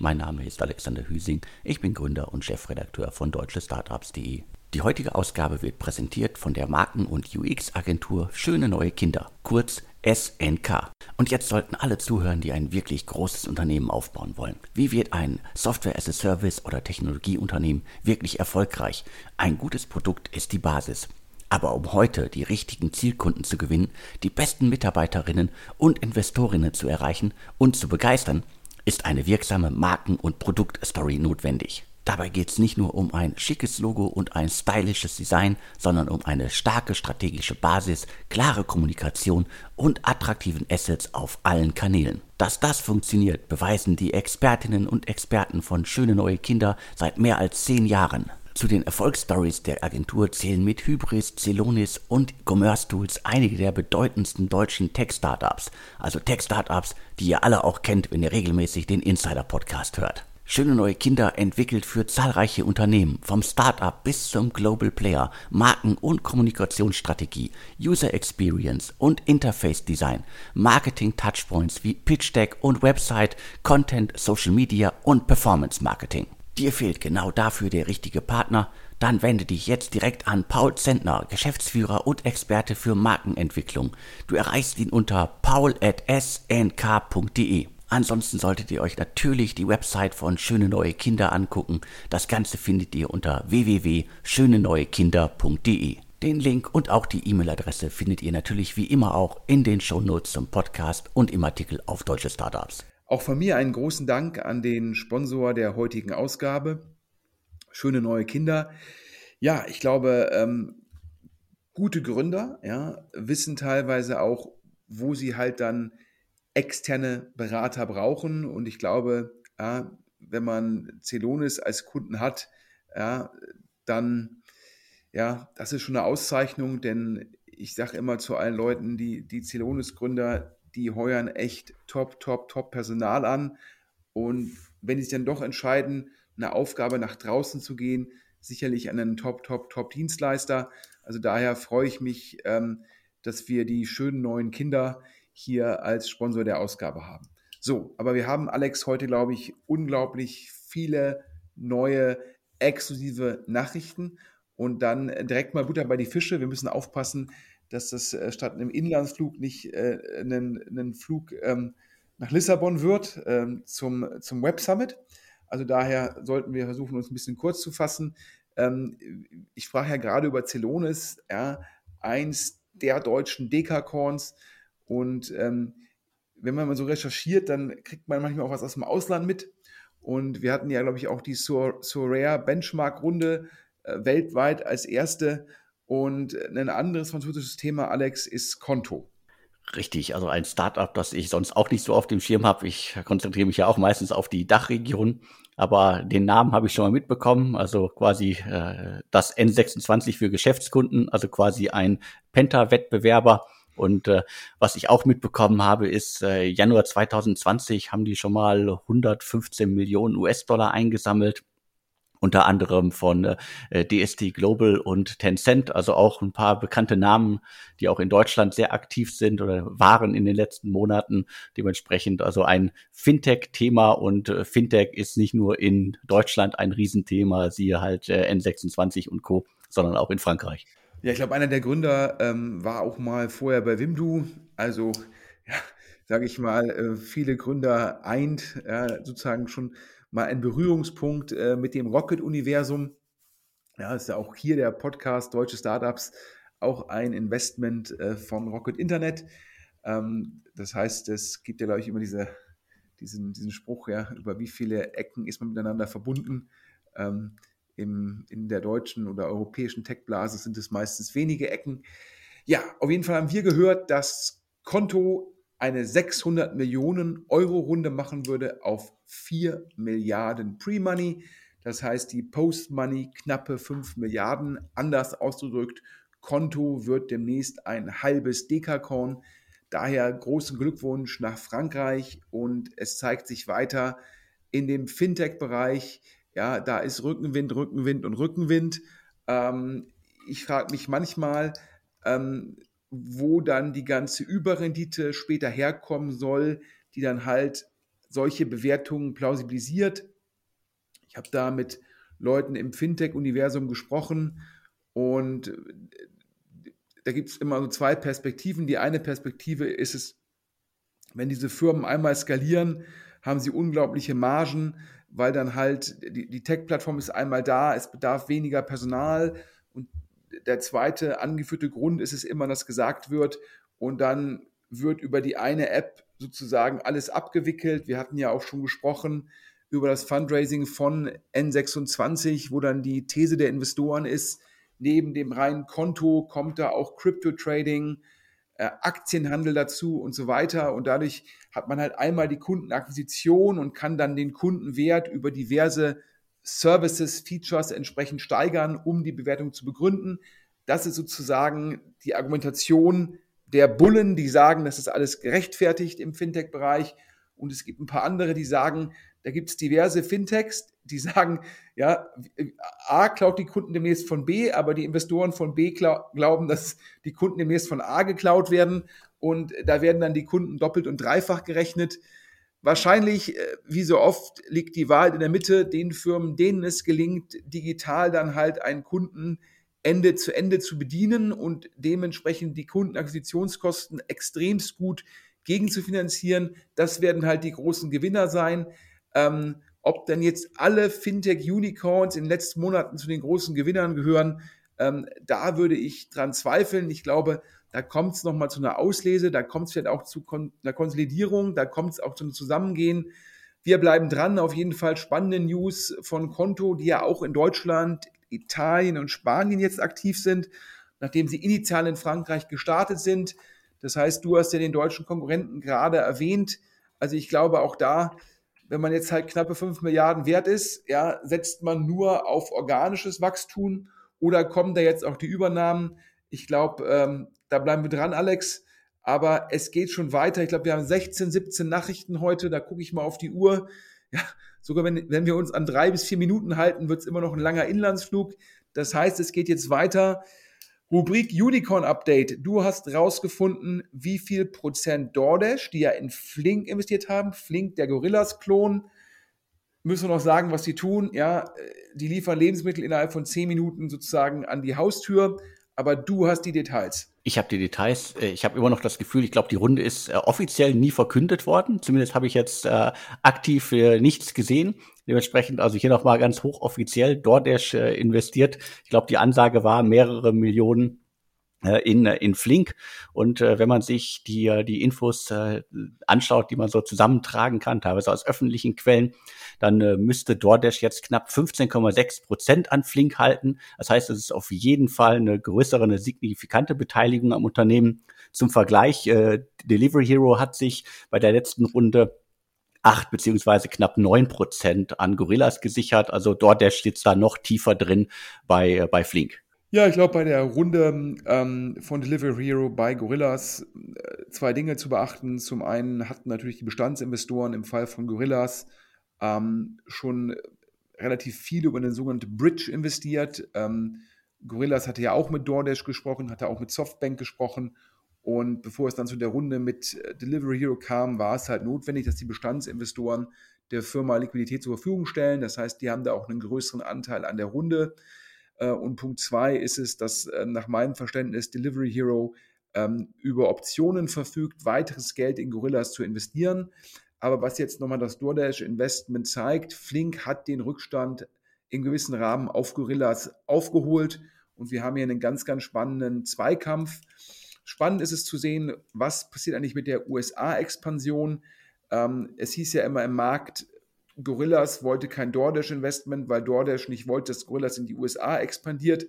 Mein Name ist Alexander Hüsing, ich bin Gründer und Chefredakteur von deutschestartups.de. Die heutige Ausgabe wird präsentiert von der Marken- und UX-Agentur Schöne Neue Kinder, kurz SNK. Und jetzt sollten alle zuhören, die ein wirklich großes Unternehmen aufbauen wollen. Wie wird ein Software as a Service oder Technologieunternehmen wirklich erfolgreich? Ein gutes Produkt ist die Basis. Aber um heute die richtigen Zielkunden zu gewinnen, die besten Mitarbeiterinnen und Investorinnen zu erreichen und zu begeistern, ist eine wirksame Marken- und Produktstory notwendig. Dabei geht es nicht nur um ein schickes Logo und ein stylisches Design, sondern um eine starke strategische Basis, klare Kommunikation und attraktiven Assets auf allen Kanälen. Dass das funktioniert, beweisen die Expertinnen und Experten von Schöne Neue Kinder seit mehr als zehn Jahren. Zu den Erfolgsstories der Agentur zählen mit Hybris, Celonis und Commerce Tools einige der bedeutendsten deutschen Tech-Startups. Also Tech-Startups, die ihr alle auch kennt, wenn ihr regelmäßig den Insider-Podcast hört. Schöne neue Kinder entwickelt für zahlreiche Unternehmen, vom Startup bis zum Global Player, Marken- und Kommunikationsstrategie, User Experience und Interface Design, Marketing Touchpoints wie Pitch Deck und Website, Content, Social Media und Performance Marketing. Dir fehlt genau dafür der richtige Partner? Dann wende dich jetzt direkt an Paul Zentner, Geschäftsführer und Experte für Markenentwicklung. Du erreichst ihn unter paul.snk.de. Ansonsten solltet ihr euch natürlich die Website von Schöne Neue Kinder angucken. Das Ganze findet ihr unter www.schöneneuekinder.de. Den Link und auch die E-Mail-Adresse findet ihr natürlich wie immer auch in den Shownotes zum Podcast und im Artikel auf Deutsche Startups. Auch von mir einen großen Dank an den Sponsor der heutigen Ausgabe, Schöne neue Kinder. Ja, ich glaube, ähm, gute Gründer ja, wissen teilweise auch, wo sie halt dann externe Berater brauchen. Und ich glaube, ja, wenn man Celonis als Kunden hat, ja, dann, ja, das ist schon eine Auszeichnung, denn ich sage immer zu allen Leuten, die, die Celonis-Gründer, die heuern echt top, top, top Personal an. Und wenn sie sich dann doch entscheiden, eine Aufgabe nach draußen zu gehen, sicherlich an einen top, top, top Dienstleister. Also daher freue ich mich, ähm, dass wir die schönen neuen Kinder hier als Sponsor der Ausgabe haben. So, aber wir haben, Alex, heute, glaube ich, unglaublich viele neue exklusive Nachrichten und dann direkt mal Butter bei die Fische. Wir müssen aufpassen, dass das äh, statt einem Inlandsflug nicht äh, ein, ein Flug ähm, nach Lissabon wird ähm, zum, zum Web Summit. Also daher sollten wir versuchen, uns ein bisschen kurz zu fassen. Ähm, ich sprach ja gerade über Celonis, ja, eins der deutschen Dekakorns. Und ähm, wenn man mal so recherchiert, dann kriegt man manchmal auch was aus dem Ausland mit. Und wir hatten ja, glaube ich, auch die Sorare Benchmark-Runde äh, weltweit als erste. Und ein anderes französisches Thema, Alex, ist Konto. Richtig, also ein Startup, das ich sonst auch nicht so auf dem Schirm habe. Ich konzentriere mich ja auch meistens auf die Dachregion, aber den Namen habe ich schon mal mitbekommen. Also quasi äh, das N26 für Geschäftskunden, also quasi ein Penta-Wettbewerber. Und äh, was ich auch mitbekommen habe, ist, äh, Januar 2020 haben die schon mal 115 Millionen US-Dollar eingesammelt unter anderem von äh, DST Global und Tencent, also auch ein paar bekannte Namen, die auch in Deutschland sehr aktiv sind oder waren in den letzten Monaten. Dementsprechend also ein Fintech-Thema und äh, Fintech ist nicht nur in Deutschland ein Riesenthema, siehe halt äh, N26 und Co., sondern auch in Frankreich. Ja, ich glaube, einer der Gründer ähm, war auch mal vorher bei Wimdu, also ja, sage ich mal, äh, viele Gründer eint, ja, sozusagen schon mal ein Berührungspunkt äh, mit dem Rocket-Universum. Ja, ist ja auch hier der Podcast Deutsche Startups auch ein Investment äh, von Rocket Internet. Ähm, das heißt, es gibt ja, glaube ich, immer diese, diesen, diesen Spruch, ja, über wie viele Ecken ist man miteinander verbunden. Ähm, im, in der deutschen oder europäischen Tech-Blase sind es meistens wenige Ecken. Ja, auf jeden Fall haben wir gehört, dass Konto eine 600 Millionen Euro Runde machen würde auf 4 Milliarden Pre-Money. Das heißt, die Post-Money knappe 5 Milliarden. Anders ausgedrückt, Konto wird demnächst ein halbes Dekakorn. Daher großen Glückwunsch nach Frankreich und es zeigt sich weiter in dem Fintech-Bereich. Ja, da ist Rückenwind, Rückenwind und Rückenwind. Ähm, ich frage mich manchmal, ähm, wo dann die ganze Überrendite später herkommen soll, die dann halt solche Bewertungen plausibilisiert. Ich habe da mit Leuten im Fintech-Universum gesprochen und da gibt es immer so zwei Perspektiven. Die eine Perspektive ist es, wenn diese Firmen einmal skalieren, haben sie unglaubliche Margen, weil dann halt die, die Tech-Plattform ist einmal da, es bedarf weniger Personal und der zweite angeführte Grund ist es immer, dass gesagt wird und dann wird über die eine App sozusagen alles abgewickelt. Wir hatten ja auch schon gesprochen über das Fundraising von N26, wo dann die These der Investoren ist, neben dem reinen Konto kommt da auch Crypto-Trading, äh, Aktienhandel dazu und so weiter. Und dadurch hat man halt einmal die Kundenakquisition und kann dann den Kundenwert über diverse Services, Features entsprechend steigern, um die Bewertung zu begründen. Das ist sozusagen die Argumentation der Bullen, die sagen, das ist alles gerechtfertigt im Fintech-Bereich. Und es gibt ein paar andere, die sagen, da gibt es diverse Fintechs, die sagen, ja, A klaut die Kunden demnächst von B, aber die Investoren von B glauben, dass die Kunden demnächst von A geklaut werden und da werden dann die Kunden doppelt und dreifach gerechnet. Wahrscheinlich, äh, wie so oft, liegt die Wahrheit in der Mitte, den Firmen, denen es gelingt, digital dann halt einen Kunden Ende zu Ende zu bedienen und dementsprechend die Kundenakquisitionskosten extremst gut gegen zu finanzieren. Das werden halt die großen Gewinner sein. Ähm, ob denn jetzt alle Fintech-Unicorns in den letzten Monaten zu den großen Gewinnern gehören, ähm, da würde ich dran zweifeln. Ich glaube, da kommt es nochmal zu einer Auslese, da kommt es vielleicht auch zu Kon einer Konsolidierung, da kommt es auch zu einem Zusammengehen. Wir bleiben dran, auf jeden Fall spannende News von Konto, die ja auch in Deutschland, Italien und Spanien jetzt aktiv sind, nachdem sie initial in Frankreich gestartet sind. Das heißt, du hast ja den deutschen Konkurrenten gerade erwähnt. Also ich glaube auch da wenn man jetzt halt knappe 5 Milliarden wert ist, ja, setzt man nur auf organisches Wachstum oder kommen da jetzt auch die Übernahmen? Ich glaube, ähm, da bleiben wir dran, Alex. Aber es geht schon weiter. Ich glaube, wir haben 16, 17 Nachrichten heute. Da gucke ich mal auf die Uhr. Ja, sogar wenn, wenn wir uns an drei bis vier Minuten halten, wird es immer noch ein langer Inlandsflug. Das heißt, es geht jetzt weiter. Rubrik Unicorn Update. Du hast rausgefunden, wie viel Prozent DoorDash, die ja in Flink investiert haben, Flink, der Gorillas-Klon, müssen wir noch sagen, was sie tun. Ja, die liefern Lebensmittel innerhalb von zehn Minuten sozusagen an die Haustür aber du hast die Details. Ich habe die Details. Äh, ich habe immer noch das Gefühl, ich glaube, die Runde ist äh, offiziell nie verkündet worden. Zumindest habe ich jetzt äh, aktiv äh, nichts gesehen. Dementsprechend also hier nochmal ganz hochoffiziell DoorDash äh, investiert. Ich glaube, die Ansage war mehrere Millionen in, in Flink. Und äh, wenn man sich die, äh, die Infos äh, anschaut, die man so zusammentragen kann, teilweise aus öffentlichen Quellen, dann äh, müsste DoorDash jetzt knapp 15,6 Prozent an Flink halten. Das heißt, es ist auf jeden Fall eine größere, eine signifikante Beteiligung am Unternehmen. Zum Vergleich, äh, Delivery Hero hat sich bei der letzten Runde acht beziehungsweise knapp neun Prozent an Gorillas gesichert. Also DoorDash steht da noch tiefer drin bei, äh, bei Flink. Ja, ich glaube, bei der Runde ähm, von Delivery Hero bei Gorillas äh, zwei Dinge zu beachten. Zum einen hatten natürlich die Bestandsinvestoren im Fall von Gorillas ähm, schon relativ viel über eine sogenannte Bridge investiert. Ähm, Gorillas hatte ja auch mit DoorDash gesprochen, hatte auch mit Softbank gesprochen. Und bevor es dann zu der Runde mit äh, Delivery Hero kam, war es halt notwendig, dass die Bestandsinvestoren der Firma Liquidität zur Verfügung stellen. Das heißt, die haben da auch einen größeren Anteil an der Runde. Äh, und Punkt zwei ist es, dass äh, nach meinem Verständnis Delivery Hero ähm, über Optionen verfügt, weiteres Geld in Gorillas zu investieren. Aber was jetzt nochmal das DoorDash Investment zeigt, Flink hat den Rückstand in gewissen Rahmen auf Gorillas aufgeholt und wir haben hier einen ganz, ganz spannenden Zweikampf. Spannend ist es zu sehen, was passiert eigentlich mit der USA-Expansion. Ähm, es hieß ja immer im Markt, Gorillas wollte kein DoorDash-Investment, weil DoorDash nicht wollte, dass Gorillas in die USA expandiert.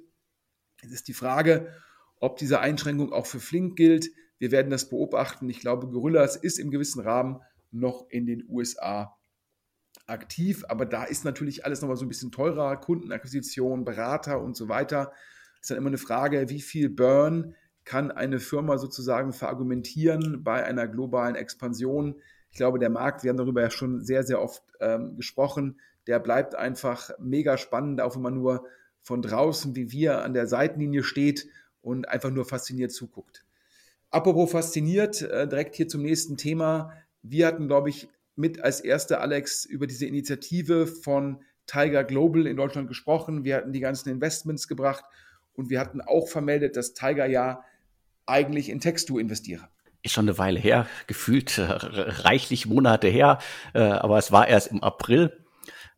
Es ist die Frage, ob diese Einschränkung auch für Flink gilt. Wir werden das beobachten. Ich glaube, Gorillas ist im gewissen Rahmen noch in den USA aktiv, aber da ist natürlich alles nochmal so ein bisschen teurer, Kundenakquisition, Berater und so weiter. Ist dann immer eine Frage, wie viel Burn kann eine Firma sozusagen verargumentieren bei einer globalen Expansion. Ich glaube, der Markt, wir haben darüber ja schon sehr, sehr oft ähm, gesprochen, der bleibt einfach mega spannend, auch wenn man nur von draußen wie wir an der Seitenlinie steht und einfach nur fasziniert zuguckt. Apropos fasziniert, äh, direkt hier zum nächsten Thema. Wir hatten, glaube ich, mit als erster Alex über diese Initiative von Tiger Global in Deutschland gesprochen. Wir hatten die ganzen Investments gebracht und wir hatten auch vermeldet, dass Tiger ja eigentlich in Textu investiere. Ist schon eine Weile her, gefühlt äh, reichlich Monate her, äh, aber es war erst im April.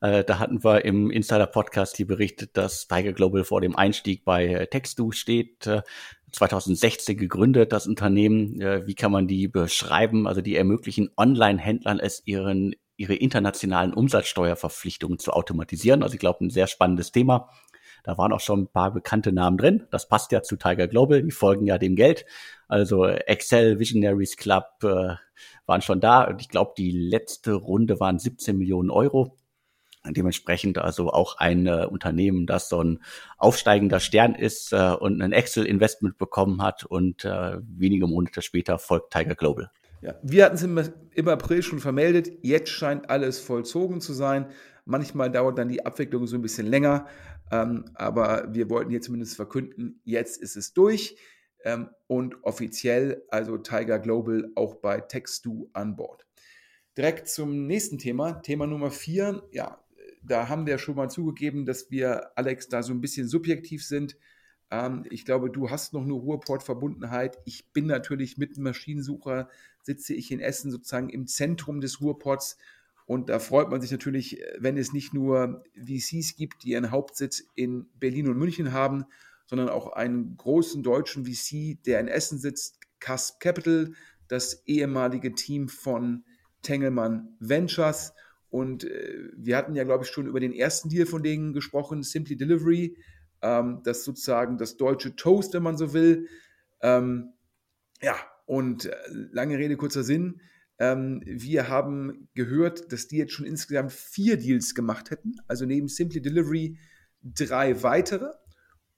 Äh, da hatten wir im Insider-Podcast hier berichtet, dass Tiger Global vor dem Einstieg bei Textu steht. 2016 äh, gegründet, das Unternehmen. Wie kann man die beschreiben? Also die ermöglichen Online-Händlern es ihren ihre internationalen Umsatzsteuerverpflichtungen zu automatisieren. Also ich glaube, ein sehr spannendes Thema. Da waren auch schon ein paar bekannte Namen drin. Das passt ja zu Tiger Global, die folgen ja dem Geld. Also Excel, Visionaries Club äh, waren schon da. Und ich glaube, die letzte Runde waren 17 Millionen Euro. Dementsprechend also auch ein äh, Unternehmen, das so ein aufsteigender Stern ist äh, und ein Excel-Investment bekommen hat und äh, wenige Monate später folgt Tiger Global. Ja, wir hatten es im, im April schon vermeldet, jetzt scheint alles vollzogen zu sein. Manchmal dauert dann die Abwicklung so ein bisschen länger, ähm, aber wir wollten hier zumindest verkünden, jetzt ist es durch ähm, und offiziell, also Tiger Global auch bei Textu an Bord. Direkt zum nächsten Thema, Thema Nummer vier. Ja, da haben wir schon mal zugegeben, dass wir, Alex, da so ein bisschen subjektiv sind. Ähm, ich glaube, du hast noch eine Ruhrport-Verbundenheit. Ich bin natürlich mit dem Maschinensucher, sitze ich in Essen sozusagen im Zentrum des Ruhrports und da freut man sich natürlich, wenn es nicht nur VCs gibt, die ihren Hauptsitz in Berlin und München haben, sondern auch einen großen deutschen VC, der in Essen sitzt, Casp Capital, das ehemalige Team von Tengelmann Ventures. Und äh, wir hatten ja, glaube ich, schon über den ersten Deal von denen gesprochen, Simply Delivery, ähm, das sozusagen das deutsche Toast, wenn man so will. Ähm, ja, und äh, lange Rede, kurzer Sinn. Ähm, wir haben gehört, dass die jetzt schon insgesamt vier Deals gemacht hätten, also neben Simply Delivery drei weitere.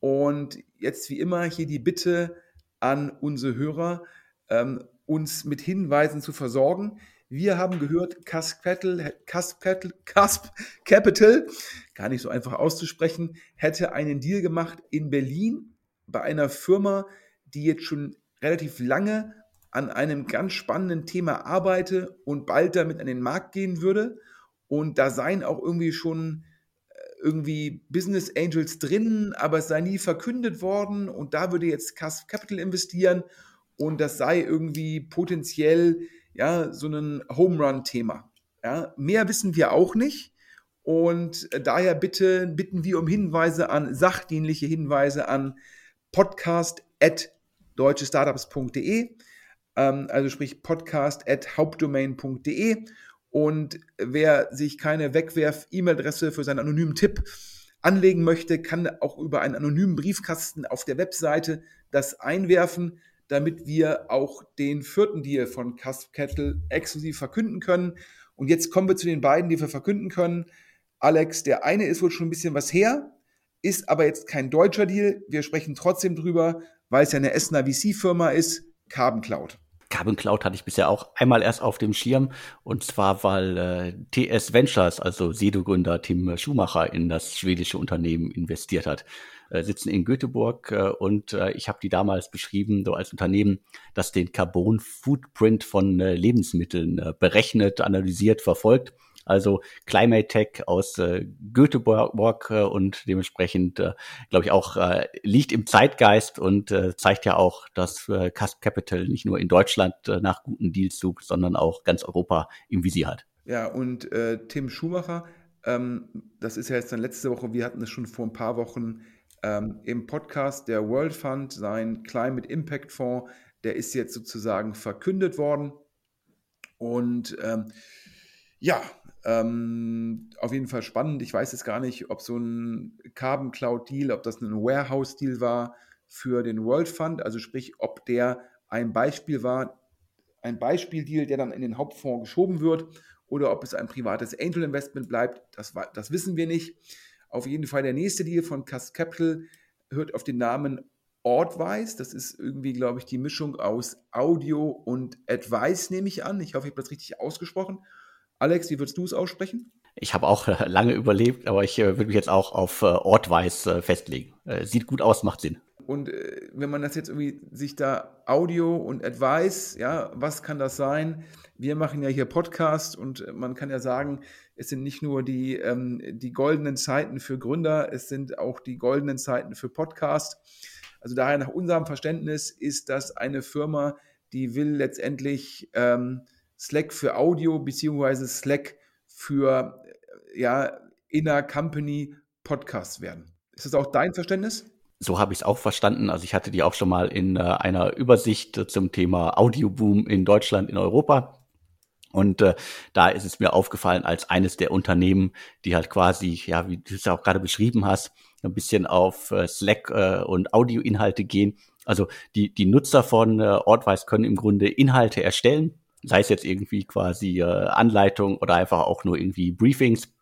Und jetzt wie immer hier die Bitte an unsere Hörer, ähm, uns mit Hinweisen zu versorgen. Wir haben gehört, Casp Capital, Casp Capital, gar nicht so einfach auszusprechen, hätte einen Deal gemacht in Berlin bei einer Firma, die jetzt schon relativ lange an einem ganz spannenden Thema arbeite und bald damit an den Markt gehen würde. Und da seien auch irgendwie schon irgendwie Business Angels drin, aber es sei nie verkündet worden und da würde jetzt Casp Capital investieren und das sei irgendwie potenziell ja so ein Home Run Thema. Ja, mehr wissen wir auch nicht und daher bitte bitten wir um Hinweise an sachdienliche Hinweise an podcast@deutschestartups.de ähm, also sprich podcast at hauptdomain.de. Und wer sich keine Wegwerf-E-Mail-Adresse für seinen anonymen Tipp anlegen möchte, kann auch über einen anonymen Briefkasten auf der Webseite das einwerfen, damit wir auch den vierten Deal von Cusp Kettle exklusiv verkünden können. Und jetzt kommen wir zu den beiden, die wir verkünden können. Alex, der eine ist wohl schon ein bisschen was her, ist aber jetzt kein deutscher Deal. Wir sprechen trotzdem drüber, weil es ja eine Essener VC-Firma ist, Carbon Cloud. Carbon Cloud hatte ich bisher auch einmal erst auf dem Schirm und zwar weil äh, TS Ventures, also Sedo-Gründer Tim Schumacher in das schwedische Unternehmen investiert hat. Äh, sitzen in Göteborg äh, und äh, ich habe die damals beschrieben so als Unternehmen, das den Carbon Footprint von äh, Lebensmitteln äh, berechnet, analysiert, verfolgt also Climate Tech aus äh, Göteborg äh, und dementsprechend, äh, glaube ich, auch äh, liegt im Zeitgeist und äh, zeigt ja auch, dass äh, Capital nicht nur in Deutschland äh, nach guten Deals sucht, sondern auch ganz Europa im Visier hat. Ja, und äh, Tim Schumacher, ähm, das ist ja jetzt dann letzte Woche, wir hatten es schon vor ein paar Wochen ähm, im Podcast, der World Fund, sein Climate Impact Fonds, der ist jetzt sozusagen verkündet worden. Und ähm, ja, ähm, auf jeden Fall spannend. Ich weiß jetzt gar nicht, ob so ein Carbon Cloud Deal, ob das ein Warehouse Deal war für den World Fund, also sprich, ob der ein Beispiel war, ein Beispieldeal, der dann in den Hauptfonds geschoben wird oder ob es ein privates Angel Investment bleibt, das, das wissen wir nicht. Auf jeden Fall der nächste Deal von Cast Capital hört auf den Namen Ortwise. Das ist irgendwie, glaube ich, die Mischung aus Audio und Advice, nehme ich an. Ich hoffe, ich habe das richtig ausgesprochen. Alex, wie würdest du es aussprechen? Ich habe auch äh, lange überlebt, aber ich äh, würde mich jetzt auch auf äh, Ortweiß äh, festlegen. Sieht gut aus, macht Sinn. Und wenn man das jetzt irgendwie sich da Audio und Advice, ja, was kann das sein? Wir machen ja hier Podcast und man kann ja sagen, es sind nicht nur die, ähm, die goldenen Zeiten für Gründer, es sind auch die goldenen Zeiten für Podcast. Also daher nach unserem Verständnis ist das eine Firma, die will letztendlich ähm, Slack für Audio beziehungsweise Slack für äh, ja, Inner Company Podcasts werden. Ist das auch dein Verständnis? So habe ich es auch verstanden. Also ich hatte die auch schon mal in äh, einer Übersicht äh, zum Thema Audioboom in Deutschland, in Europa. Und äh, da ist es mir aufgefallen als eines der Unternehmen, die halt quasi, ja, wie du es auch gerade beschrieben hast, ein bisschen auf äh, Slack äh, und Audioinhalte gehen. Also die, die Nutzer von äh, Ortwise können im Grunde Inhalte erstellen, sei es jetzt irgendwie quasi äh, Anleitung oder einfach auch nur irgendwie Briefings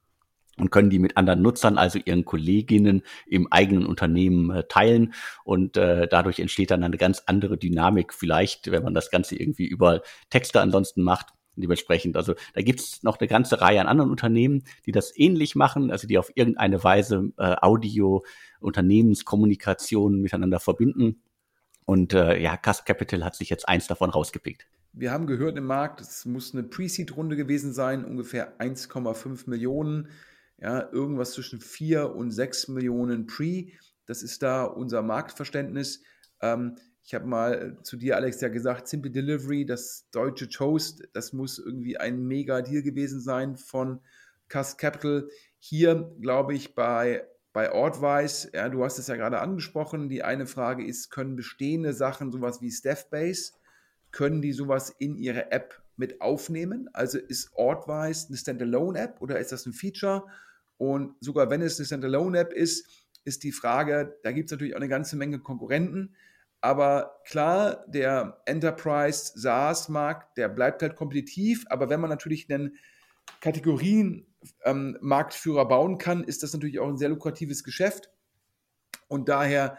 und können die mit anderen Nutzern, also ihren Kolleginnen im eigenen Unternehmen äh, teilen. Und äh, dadurch entsteht dann eine ganz andere Dynamik, vielleicht, wenn man das Ganze irgendwie über Texte ansonsten macht. Dementsprechend, also da gibt es noch eine ganze Reihe an anderen Unternehmen, die das ähnlich machen, also die auf irgendeine Weise äh, Audio, Unternehmenskommunikation miteinander verbinden. Und äh, ja, Cast Capital hat sich jetzt eins davon rausgepickt. Wir haben gehört im Markt, es muss eine Pre-Seed-Runde gewesen sein, ungefähr 1,5 Millionen ja, irgendwas zwischen 4 und 6 Millionen Pre. Das ist da unser Marktverständnis. Ähm, ich habe mal zu dir, Alex, ja gesagt, Simple Delivery, das deutsche Toast, das muss irgendwie ein Mega-Deal gewesen sein von Cast Capital. Hier, glaube ich, bei, bei Ortwise, ja, du hast es ja gerade angesprochen, die eine Frage ist, können bestehende Sachen, sowas wie Staffbase, können die sowas in ihre App mit aufnehmen? Also ist Ortwise eine Standalone-App oder ist das ein Feature? Und sogar wenn es eine Standalone-App ist, ist die Frage, da gibt es natürlich auch eine ganze Menge Konkurrenten. Aber klar, der Enterprise SaaS-Markt, der bleibt halt kompetitiv. Aber wenn man natürlich einen Kategorien-Marktführer ähm, bauen kann, ist das natürlich auch ein sehr lukratives Geschäft. Und daher,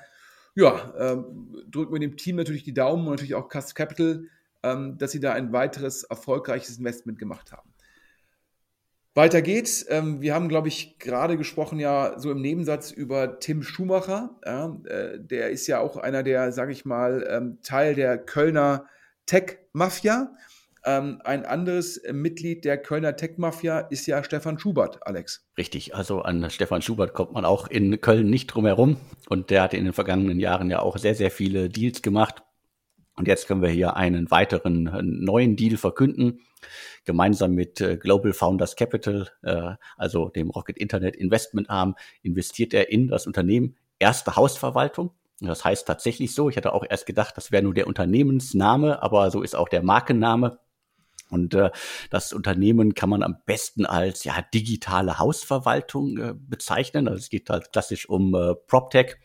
ja, ähm, drücken wir dem Team natürlich die Daumen und natürlich auch Cast Capital, ähm, dass sie da ein weiteres erfolgreiches Investment gemacht haben. Weiter geht's. Ähm, wir haben, glaube ich, gerade gesprochen ja so im Nebensatz über Tim Schumacher. Äh, der ist ja auch einer der, sage ich mal, ähm, Teil der Kölner Tech-Mafia. Ähm, ein anderes Mitglied der Kölner Tech-Mafia ist ja Stefan Schubert, Alex. Richtig, also an Stefan Schubert kommt man auch in Köln nicht drum herum. Und der hat in den vergangenen Jahren ja auch sehr, sehr viele Deals gemacht. Und jetzt können wir hier einen weiteren äh, neuen Deal verkünden gemeinsam mit äh, Global Founders Capital, äh, also dem Rocket Internet Investment Arm, investiert er in das Unternehmen Erste Hausverwaltung. Das heißt tatsächlich so. Ich hatte auch erst gedacht, das wäre nur der Unternehmensname, aber so ist auch der Markenname. Und äh, das Unternehmen kann man am besten als ja digitale Hausverwaltung äh, bezeichnen. Also es geht halt klassisch um äh, PropTech.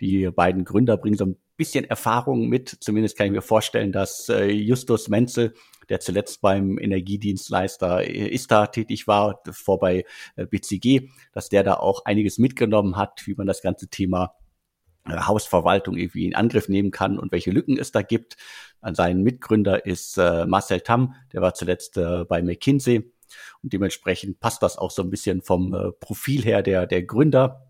Die beiden Gründer bringen so ein bisschen Erfahrung mit. Zumindest kann ich mir vorstellen, dass äh, Justus Menzel der zuletzt beim Energiedienstleister ISTA tätig war, vor bei äh, BCG, dass der da auch einiges mitgenommen hat, wie man das ganze Thema äh, Hausverwaltung irgendwie in Angriff nehmen kann und welche Lücken es da gibt. Sein Mitgründer ist äh, Marcel Tam, der war zuletzt äh, bei McKinsey und dementsprechend passt das auch so ein bisschen vom äh, Profil her der, der Gründer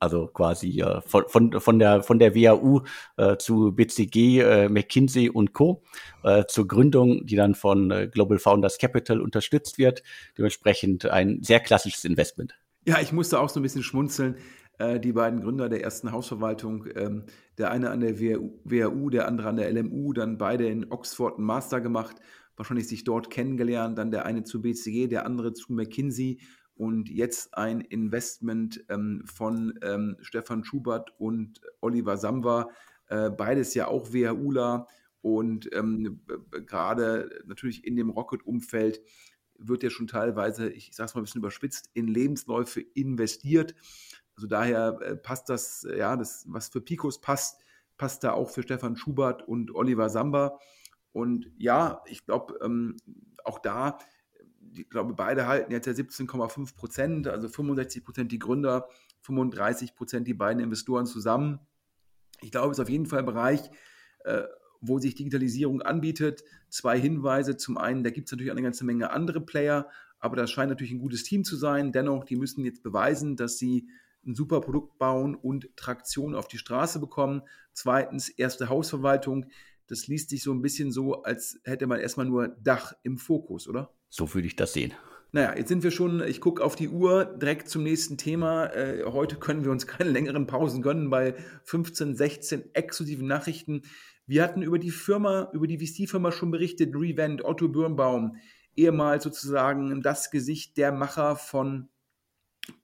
also quasi äh, von, von, von, der, von der WAU äh, zu BCG, äh, McKinsey und Co. Äh, zur Gründung, die dann von äh, Global Founders Capital unterstützt wird. Dementsprechend ein sehr klassisches Investment. Ja, ich musste auch so ein bisschen schmunzeln. Äh, die beiden Gründer der ersten Hausverwaltung, ähm, der eine an der WAU, der andere an der LMU, dann beide in Oxford einen Master gemacht, wahrscheinlich sich dort kennengelernt, dann der eine zu BCG, der andere zu McKinsey und jetzt ein Investment ähm, von ähm, Stefan Schubert und Oliver Samba, äh, beides ja auch WHUler und ähm, gerade natürlich in dem Rocket-Umfeld wird ja schon teilweise, ich sage es mal ein bisschen überspitzt, in Lebensläufe investiert. Also daher äh, passt das, ja, das, was für Picos passt, passt da auch für Stefan Schubert und Oliver Samba. Und ja, ich glaube, ähm, auch da ich glaube, beide halten jetzt ja 17,5 Prozent, also 65 Prozent die Gründer, 35 Prozent die beiden Investoren zusammen. Ich glaube, es ist auf jeden Fall ein Bereich, äh, wo sich Digitalisierung anbietet. Zwei Hinweise. Zum einen, da gibt es natürlich eine ganze Menge andere Player, aber das scheint natürlich ein gutes Team zu sein. Dennoch, die müssen jetzt beweisen, dass sie ein super Produkt bauen und Traktion auf die Straße bekommen. Zweitens, erste Hausverwaltung. Das liest sich so ein bisschen so, als hätte man erstmal nur Dach im Fokus, oder? So würde ich das sehen. Naja, jetzt sind wir schon, ich gucke auf die Uhr, direkt zum nächsten Thema. Äh, heute können wir uns keine längeren Pausen gönnen bei 15, 16 exklusiven Nachrichten. Wir hatten über die Firma, über die VC-Firma schon berichtet, Revent, Otto Birnbaum, ehemals sozusagen das Gesicht der Macher von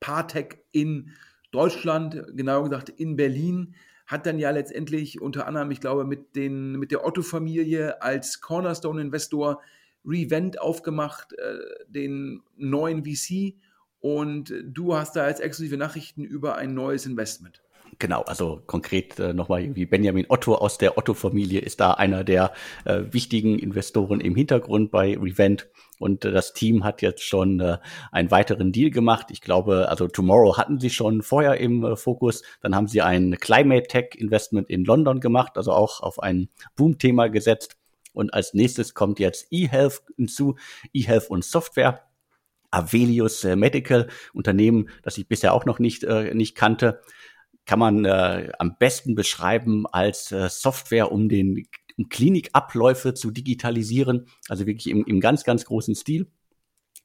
Partec in Deutschland, genauer gesagt in Berlin, hat dann ja letztendlich unter anderem, ich glaube, mit, den, mit der Otto-Familie als Cornerstone-Investor Revent aufgemacht, äh, den neuen VC. Und du hast da jetzt exklusive Nachrichten über ein neues Investment. Genau, also konkret äh, nochmal irgendwie Benjamin Otto aus der Otto-Familie ist da einer der äh, wichtigen Investoren im Hintergrund bei Revent. Und äh, das Team hat jetzt schon äh, einen weiteren Deal gemacht. Ich glaube, also Tomorrow hatten sie schon vorher im äh, Fokus. Dann haben sie ein Climate Tech Investment in London gemacht, also auch auf ein Boom-Thema gesetzt. Und als nächstes kommt jetzt eHealth hinzu, eHealth und Software. Avelius äh, Medical, Unternehmen, das ich bisher auch noch nicht, äh, nicht kannte kann man äh, am besten beschreiben als äh, Software, um den um Klinikabläufe zu digitalisieren, also wirklich im, im ganz, ganz großen Stil.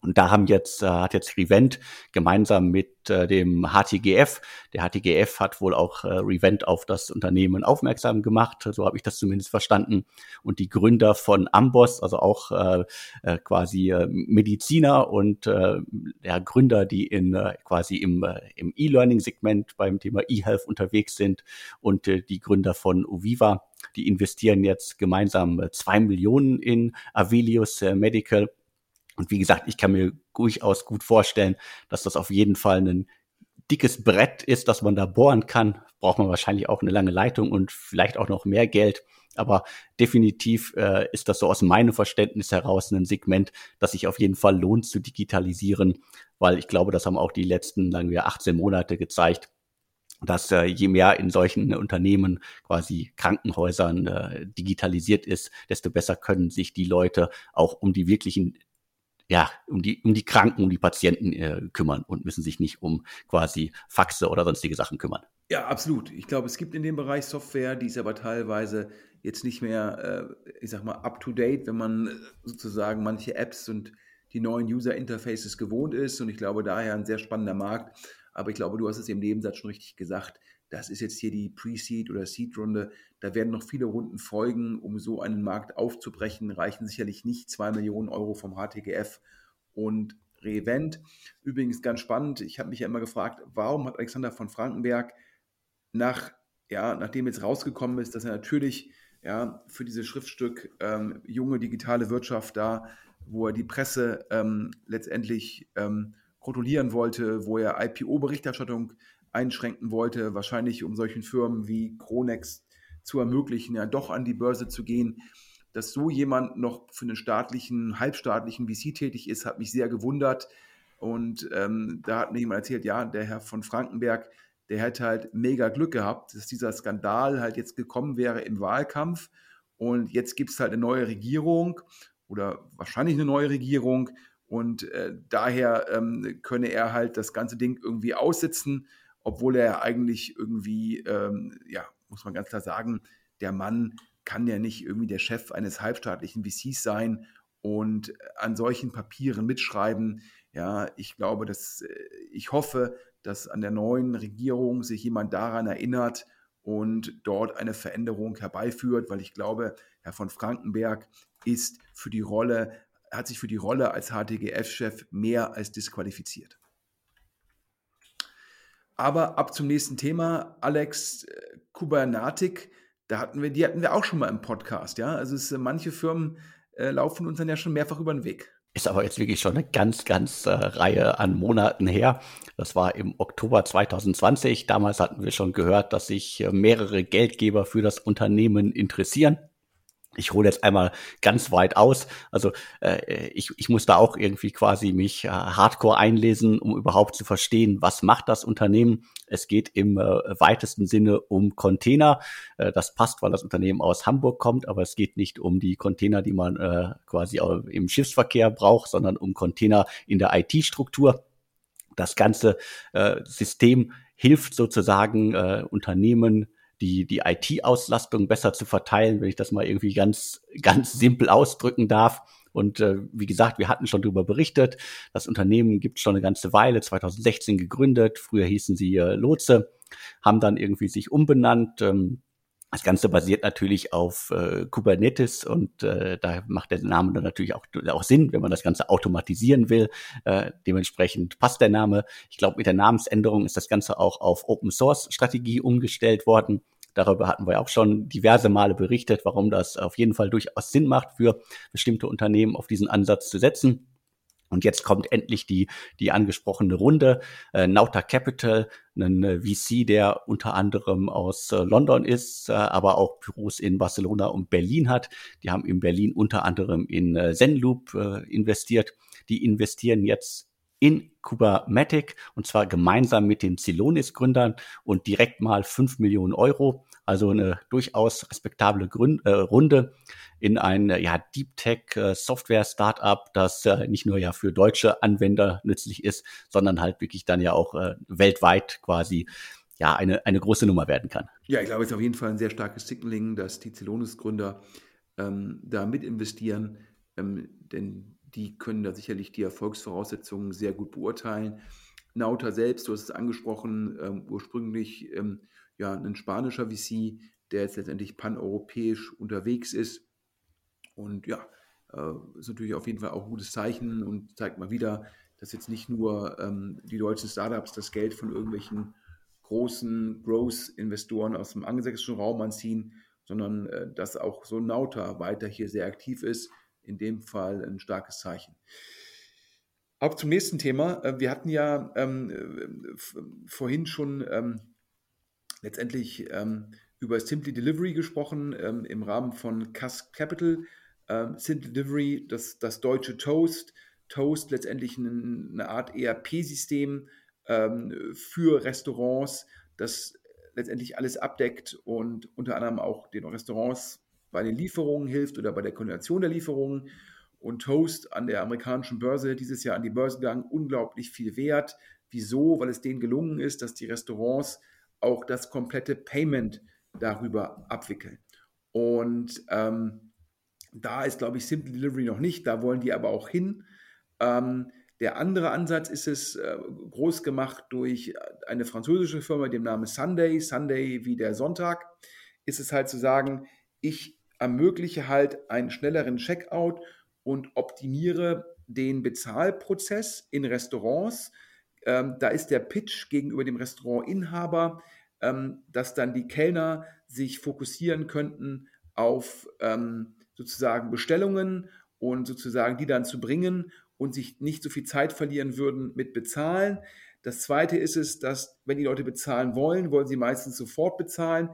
Und da haben jetzt, äh, hat jetzt Revent gemeinsam mit äh, dem HTGF, der HTGF hat wohl auch äh, Revent auf das Unternehmen aufmerksam gemacht, so habe ich das zumindest verstanden. Und die Gründer von Amboss, also auch äh, äh, quasi äh, Mediziner und äh, ja, Gründer, die in äh, quasi im, äh, im E-Learning-Segment beim Thema E-Health unterwegs sind und äh, die Gründer von Uviva, die investieren jetzt gemeinsam äh, zwei Millionen in Avelius äh, Medical und wie gesagt, ich kann mir durchaus gut vorstellen, dass das auf jeden Fall ein dickes Brett ist, dass man da bohren kann. Braucht man wahrscheinlich auch eine lange Leitung und vielleicht auch noch mehr Geld. Aber definitiv äh, ist das so aus meinem Verständnis heraus ein Segment, das sich auf jeden Fall lohnt zu digitalisieren, weil ich glaube, das haben auch die letzten, sagen wir, 18 Monate gezeigt, dass äh, je mehr in solchen Unternehmen quasi Krankenhäusern äh, digitalisiert ist, desto besser können sich die Leute auch um die wirklichen ja, um die, um die Kranken, um die Patienten äh, kümmern und müssen sich nicht um quasi Faxe oder sonstige Sachen kümmern. Ja, absolut. Ich glaube, es gibt in dem Bereich Software, die ist aber teilweise jetzt nicht mehr, äh, ich sag mal, up to date, wenn man äh, sozusagen manche Apps und die neuen User Interfaces gewohnt ist. Und ich glaube, daher ein sehr spannender Markt. Aber ich glaube, du hast es im Nebensatz schon richtig gesagt das ist jetzt hier die Pre-Seed oder Seed-Runde. Da werden noch viele Runden folgen, um so einen Markt aufzubrechen. Reichen sicherlich nicht zwei Millionen Euro vom HTGF und Revent. Übrigens ganz spannend, ich habe mich ja immer gefragt, warum hat Alexander von Frankenberg nach, ja, nachdem jetzt rausgekommen ist, dass er natürlich ja, für dieses Schriftstück ähm, junge digitale Wirtschaft da, wo er die Presse ähm, letztendlich ähm, kontrollieren wollte, wo er IPO-Berichterstattung einschränken wollte, wahrscheinlich um solchen Firmen wie Kronex zu ermöglichen, ja doch an die Börse zu gehen. Dass so jemand noch für einen staatlichen, halbstaatlichen VC tätig ist, hat mich sehr gewundert. Und ähm, da hat mir jemand erzählt, ja, der Herr von Frankenberg, der hätte halt mega Glück gehabt, dass dieser Skandal halt jetzt gekommen wäre im Wahlkampf. Und jetzt gibt es halt eine neue Regierung oder wahrscheinlich eine neue Regierung. Und äh, daher ähm, könne er halt das ganze Ding irgendwie aussitzen obwohl er eigentlich irgendwie, ähm, ja, muss man ganz klar sagen, der Mann kann ja nicht irgendwie der Chef eines halbstaatlichen VCs sein und an solchen Papieren mitschreiben. Ja, ich glaube, dass äh, ich hoffe, dass an der neuen Regierung sich jemand daran erinnert und dort eine Veränderung herbeiführt, weil ich glaube, Herr von Frankenberg ist für die Rolle, hat sich für die Rolle als HTGF-Chef mehr als disqualifiziert. Aber ab zum nächsten Thema, Alex äh, Kubernatik, da hatten wir, die hatten wir auch schon mal im Podcast, ja. Also es, manche Firmen äh, laufen uns dann ja schon mehrfach über den Weg. Ist aber jetzt wirklich schon eine ganz, ganz äh, Reihe an Monaten her. Das war im Oktober 2020. Damals hatten wir schon gehört, dass sich äh, mehrere Geldgeber für das Unternehmen interessieren ich hole jetzt einmal ganz weit aus. Also äh, ich, ich muss da auch irgendwie quasi mich äh, hardcore einlesen, um überhaupt zu verstehen, was macht das Unternehmen. Es geht im äh, weitesten Sinne um Container. Äh, das passt, weil das Unternehmen aus Hamburg kommt, aber es geht nicht um die Container, die man äh, quasi im Schiffsverkehr braucht, sondern um Container in der IT-Struktur. Das ganze äh, System hilft sozusagen äh, Unternehmen, die, die IT-Auslastung besser zu verteilen, wenn ich das mal irgendwie ganz, ganz simpel ausdrücken darf. Und äh, wie gesagt, wir hatten schon darüber berichtet. Das Unternehmen gibt schon eine ganze Weile, 2016 gegründet. Früher hießen sie äh, Lotse, haben dann irgendwie sich umbenannt. Ähm, das Ganze basiert natürlich auf äh, Kubernetes und äh, da macht der Name dann natürlich auch, auch Sinn, wenn man das Ganze automatisieren will. Äh, dementsprechend passt der Name. Ich glaube, mit der Namensänderung ist das Ganze auch auf Open Source Strategie umgestellt worden. Darüber hatten wir auch schon diverse Male berichtet, warum das auf jeden Fall durchaus Sinn macht für bestimmte Unternehmen auf diesen Ansatz zu setzen. Und jetzt kommt endlich die, die angesprochene Runde. Äh, Nauta Capital, ein äh, VC, der unter anderem aus äh, London ist, äh, aber auch Büros in Barcelona und Berlin hat. Die haben in Berlin unter anderem in äh, Zenloop äh, investiert. Die investieren jetzt in Kubernetes und zwar gemeinsam mit den Celonis-Gründern und direkt mal fünf Millionen Euro. Also eine durchaus respektable Grund, äh, Runde in ein ja, Deep Tech äh, Software Startup, das äh, nicht nur ja für deutsche Anwender nützlich ist, sondern halt wirklich dann ja auch äh, weltweit quasi ja eine, eine große Nummer werden kann. Ja, ich glaube, es ist auf jeden Fall ein sehr starkes Signaling, dass die Celonis-Gründer ähm, da mit investieren, ähm, denn die können da sicherlich die Erfolgsvoraussetzungen sehr gut beurteilen. Nauta selbst, du hast es angesprochen, ähm, ursprünglich ähm, ja ein spanischer VC, der jetzt letztendlich paneuropäisch unterwegs ist und ja, äh, ist natürlich auf jeden Fall auch ein gutes Zeichen und zeigt mal wieder, dass jetzt nicht nur ähm, die deutschen Startups das Geld von irgendwelchen großen Growth-Investoren aus dem angelsächsischen Raum anziehen, sondern äh, dass auch so Nauta weiter hier sehr aktiv ist. In dem Fall ein starkes Zeichen. Auch zum nächsten Thema. Äh, wir hatten ja ähm, äh, vorhin schon ähm, letztendlich ähm, über Simply Delivery gesprochen ähm, im Rahmen von Cask Capital ähm, Simple Delivery, das, das deutsche Toast. Toast letztendlich eine, eine Art ERP-System ähm, für Restaurants, das letztendlich alles abdeckt und unter anderem auch den Restaurants bei den Lieferungen hilft oder bei der Koordination der Lieferungen. Und Toast an der amerikanischen Börse dieses Jahr an die Börse gegangen, unglaublich viel wert. Wieso? Weil es denen gelungen ist, dass die Restaurants auch das komplette Payment darüber abwickeln. Und ähm, da ist, glaube ich, Simple Delivery noch nicht, da wollen die aber auch hin. Ähm, der andere Ansatz ist es äh, groß gemacht durch eine französische Firma dem Namen Sunday, Sunday wie der Sonntag, ist es halt zu sagen, ich ermögliche halt einen schnelleren Checkout und optimiere den Bezahlprozess in Restaurants. Ähm, da ist der Pitch gegenüber dem Restaurantinhaber, ähm, dass dann die Kellner sich fokussieren könnten auf ähm, sozusagen Bestellungen und sozusagen die dann zu bringen und sich nicht so viel Zeit verlieren würden mit Bezahlen. Das zweite ist es, dass wenn die Leute bezahlen wollen, wollen sie meistens sofort bezahlen.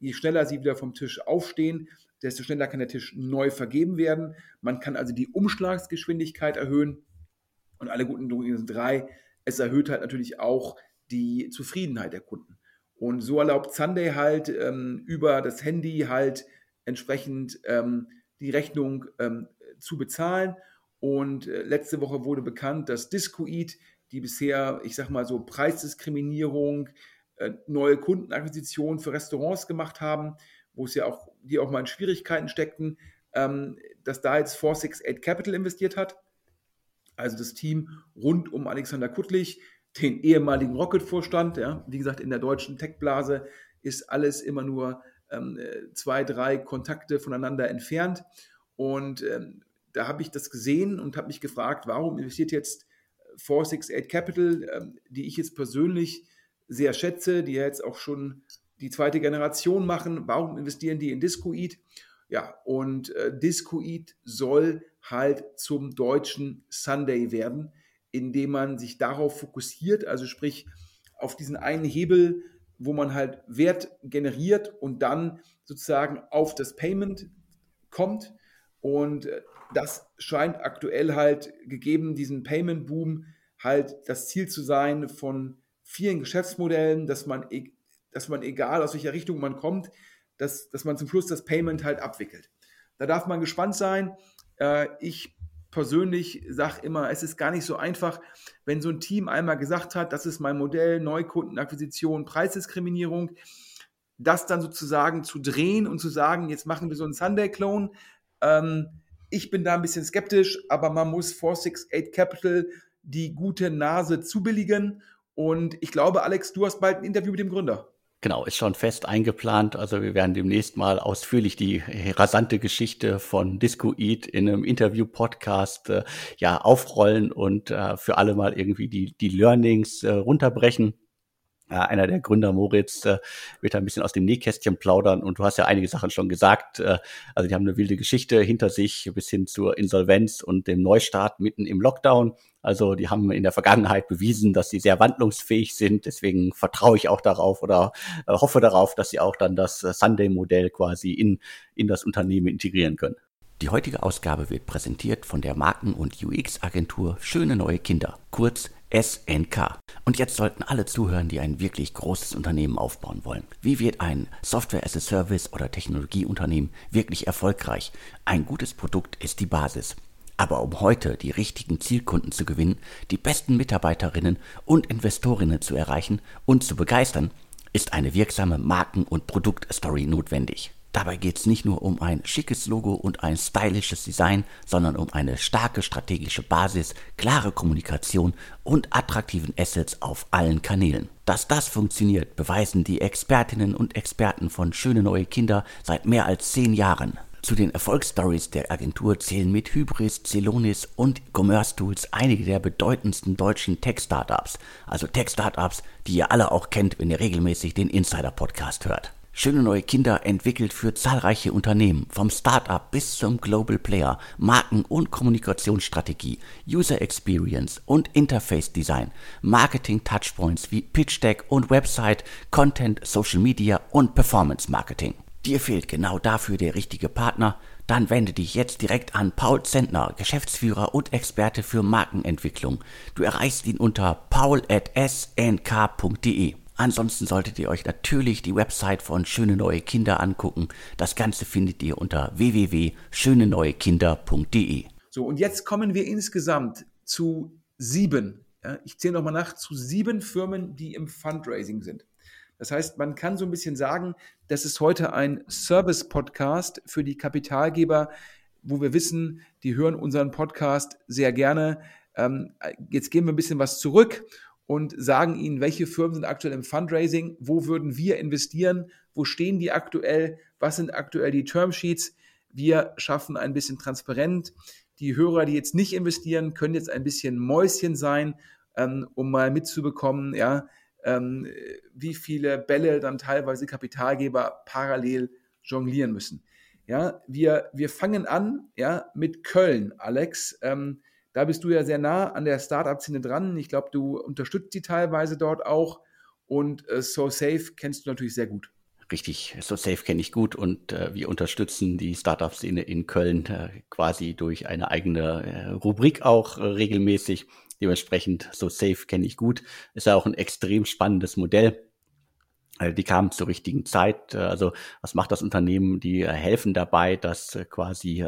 Je schneller sie wieder vom Tisch aufstehen, desto schneller kann der Tisch neu vergeben werden. Man kann also die Umschlagsgeschwindigkeit erhöhen. Und alle guten Dinge sind drei. Es erhöht halt natürlich auch die Zufriedenheit der Kunden. Und so erlaubt Sunday halt ähm, über das Handy halt entsprechend ähm, die Rechnung ähm, zu bezahlen. Und äh, letzte Woche wurde bekannt, dass Discoid, die bisher, ich sag mal so, Preisdiskriminierung, äh, neue Kundenakquisition für Restaurants gemacht haben, wo es ja auch, die auch mal in Schwierigkeiten steckten, ähm, dass da jetzt 468 Capital investiert hat. Also das Team rund um Alexander Kuttlich, den ehemaligen Rocket-Vorstand, ja, wie gesagt, in der deutschen Tech-Blase ist alles immer nur ähm, zwei, drei Kontakte voneinander entfernt. Und ähm, da habe ich das gesehen und habe mich gefragt, warum investiert jetzt 468 Capital, ähm, die ich jetzt persönlich sehr schätze, die ja jetzt auch schon die zweite Generation machen, warum investieren die in Discoid? Ja, und äh, Discoid soll halt zum deutschen Sunday werden, indem man sich darauf fokussiert, also sprich auf diesen einen Hebel, wo man halt Wert generiert und dann sozusagen auf das Payment kommt. Und äh, das scheint aktuell halt gegeben, diesen Payment-Boom, halt das Ziel zu sein von vielen Geschäftsmodellen, dass man, e, dass man egal aus welcher Richtung man kommt, dass, dass man zum Schluss das Payment halt abwickelt. Da darf man gespannt sein. Äh, ich persönlich sage immer, es ist gar nicht so einfach, wenn so ein Team einmal gesagt hat, das ist mein Modell, Neukundenakquisition, Preisdiskriminierung, das dann sozusagen zu drehen und zu sagen, jetzt machen wir so einen Sunday-Clone. Ähm, ich bin da ein bisschen skeptisch, aber man muss 468 Capital die gute Nase zubilligen. Und ich glaube, Alex, du hast bald ein Interview mit dem Gründer. Genau, ist schon fest eingeplant. Also wir werden demnächst mal ausführlich die rasante Geschichte von Discoid in einem Interview-Podcast äh, ja aufrollen und äh, für alle mal irgendwie die, die Learnings äh, runterbrechen. Ja, einer der Gründer, Moritz, äh, wird ein bisschen aus dem Nähkästchen plaudern und du hast ja einige Sachen schon gesagt. Äh, also die haben eine wilde Geschichte hinter sich bis hin zur Insolvenz und dem Neustart mitten im Lockdown. Also die haben in der Vergangenheit bewiesen, dass sie sehr wandlungsfähig sind. Deswegen vertraue ich auch darauf oder äh, hoffe darauf, dass sie auch dann das Sunday-Modell quasi in, in das Unternehmen integrieren können. Die heutige Ausgabe wird präsentiert von der Marken- und UX-Agentur Schöne Neue Kinder, kurz SNK. Und jetzt sollten alle zuhören, die ein wirklich großes Unternehmen aufbauen wollen. Wie wird ein Software as a Service oder Technologieunternehmen wirklich erfolgreich? Ein gutes Produkt ist die Basis. Aber um heute die richtigen Zielkunden zu gewinnen, die besten Mitarbeiterinnen und Investorinnen zu erreichen und zu begeistern, ist eine wirksame Marken- und Produktstory notwendig. Dabei geht es nicht nur um ein schickes Logo und ein stylisches Design, sondern um eine starke strategische Basis, klare Kommunikation und attraktiven Assets auf allen Kanälen. Dass das funktioniert, beweisen die Expertinnen und Experten von Schöne Neue Kinder seit mehr als zehn Jahren. Zu den Erfolgsstories der Agentur zählen mit Hybris, Celonis und Commerce Tools einige der bedeutendsten deutschen Tech-Startups. Also Tech-Startups, die ihr alle auch kennt, wenn ihr regelmäßig den Insider-Podcast hört. Schöne neue Kinder entwickelt für zahlreiche Unternehmen, vom Startup bis zum Global Player, Marken- und Kommunikationsstrategie, User Experience und Interface Design, Marketing Touchpoints wie Pitch Deck und Website, Content, Social Media und Performance Marketing. Dir fehlt genau dafür der richtige Partner? Dann wende dich jetzt direkt an Paul Zentner, Geschäftsführer und Experte für Markenentwicklung. Du erreichst ihn unter paul.snk.de. Ansonsten solltet ihr euch natürlich die Website von Schöne Neue Kinder angucken. Das Ganze findet ihr unter www.schöneneuekinder.de. So, und jetzt kommen wir insgesamt zu sieben. Ja, ich zähle nochmal nach, zu sieben Firmen, die im Fundraising sind. Das heißt, man kann so ein bisschen sagen, das ist heute ein Service-Podcast für die Kapitalgeber, wo wir wissen, die hören unseren Podcast sehr gerne. Ähm, jetzt geben wir ein bisschen was zurück und sagen ihnen, welche Firmen sind aktuell im Fundraising, wo würden wir investieren, wo stehen die aktuell, was sind aktuell die Termsheets. Wir schaffen ein bisschen transparent. Die Hörer, die jetzt nicht investieren, können jetzt ein bisschen Mäuschen sein, ähm, um mal mitzubekommen, ja, ähm, wie viele Bälle dann teilweise Kapitalgeber parallel jonglieren müssen. Ja, wir, wir fangen an ja, mit Köln, Alex. Ähm, da bist du ja sehr nah an der Startup-Szene dran. Ich glaube, du unterstützt sie teilweise dort auch. Und äh, So Safe kennst du natürlich sehr gut. Richtig, So Safe kenne ich gut und äh, wir unterstützen die Startup-Szene in Köln äh, quasi durch eine eigene äh, Rubrik auch äh, regelmäßig. Dementsprechend So Safe kenne ich gut. Ist ja auch ein extrem spannendes Modell. Äh, die kamen zur richtigen Zeit. Äh, also was macht das Unternehmen? Die äh, helfen dabei, dass quasi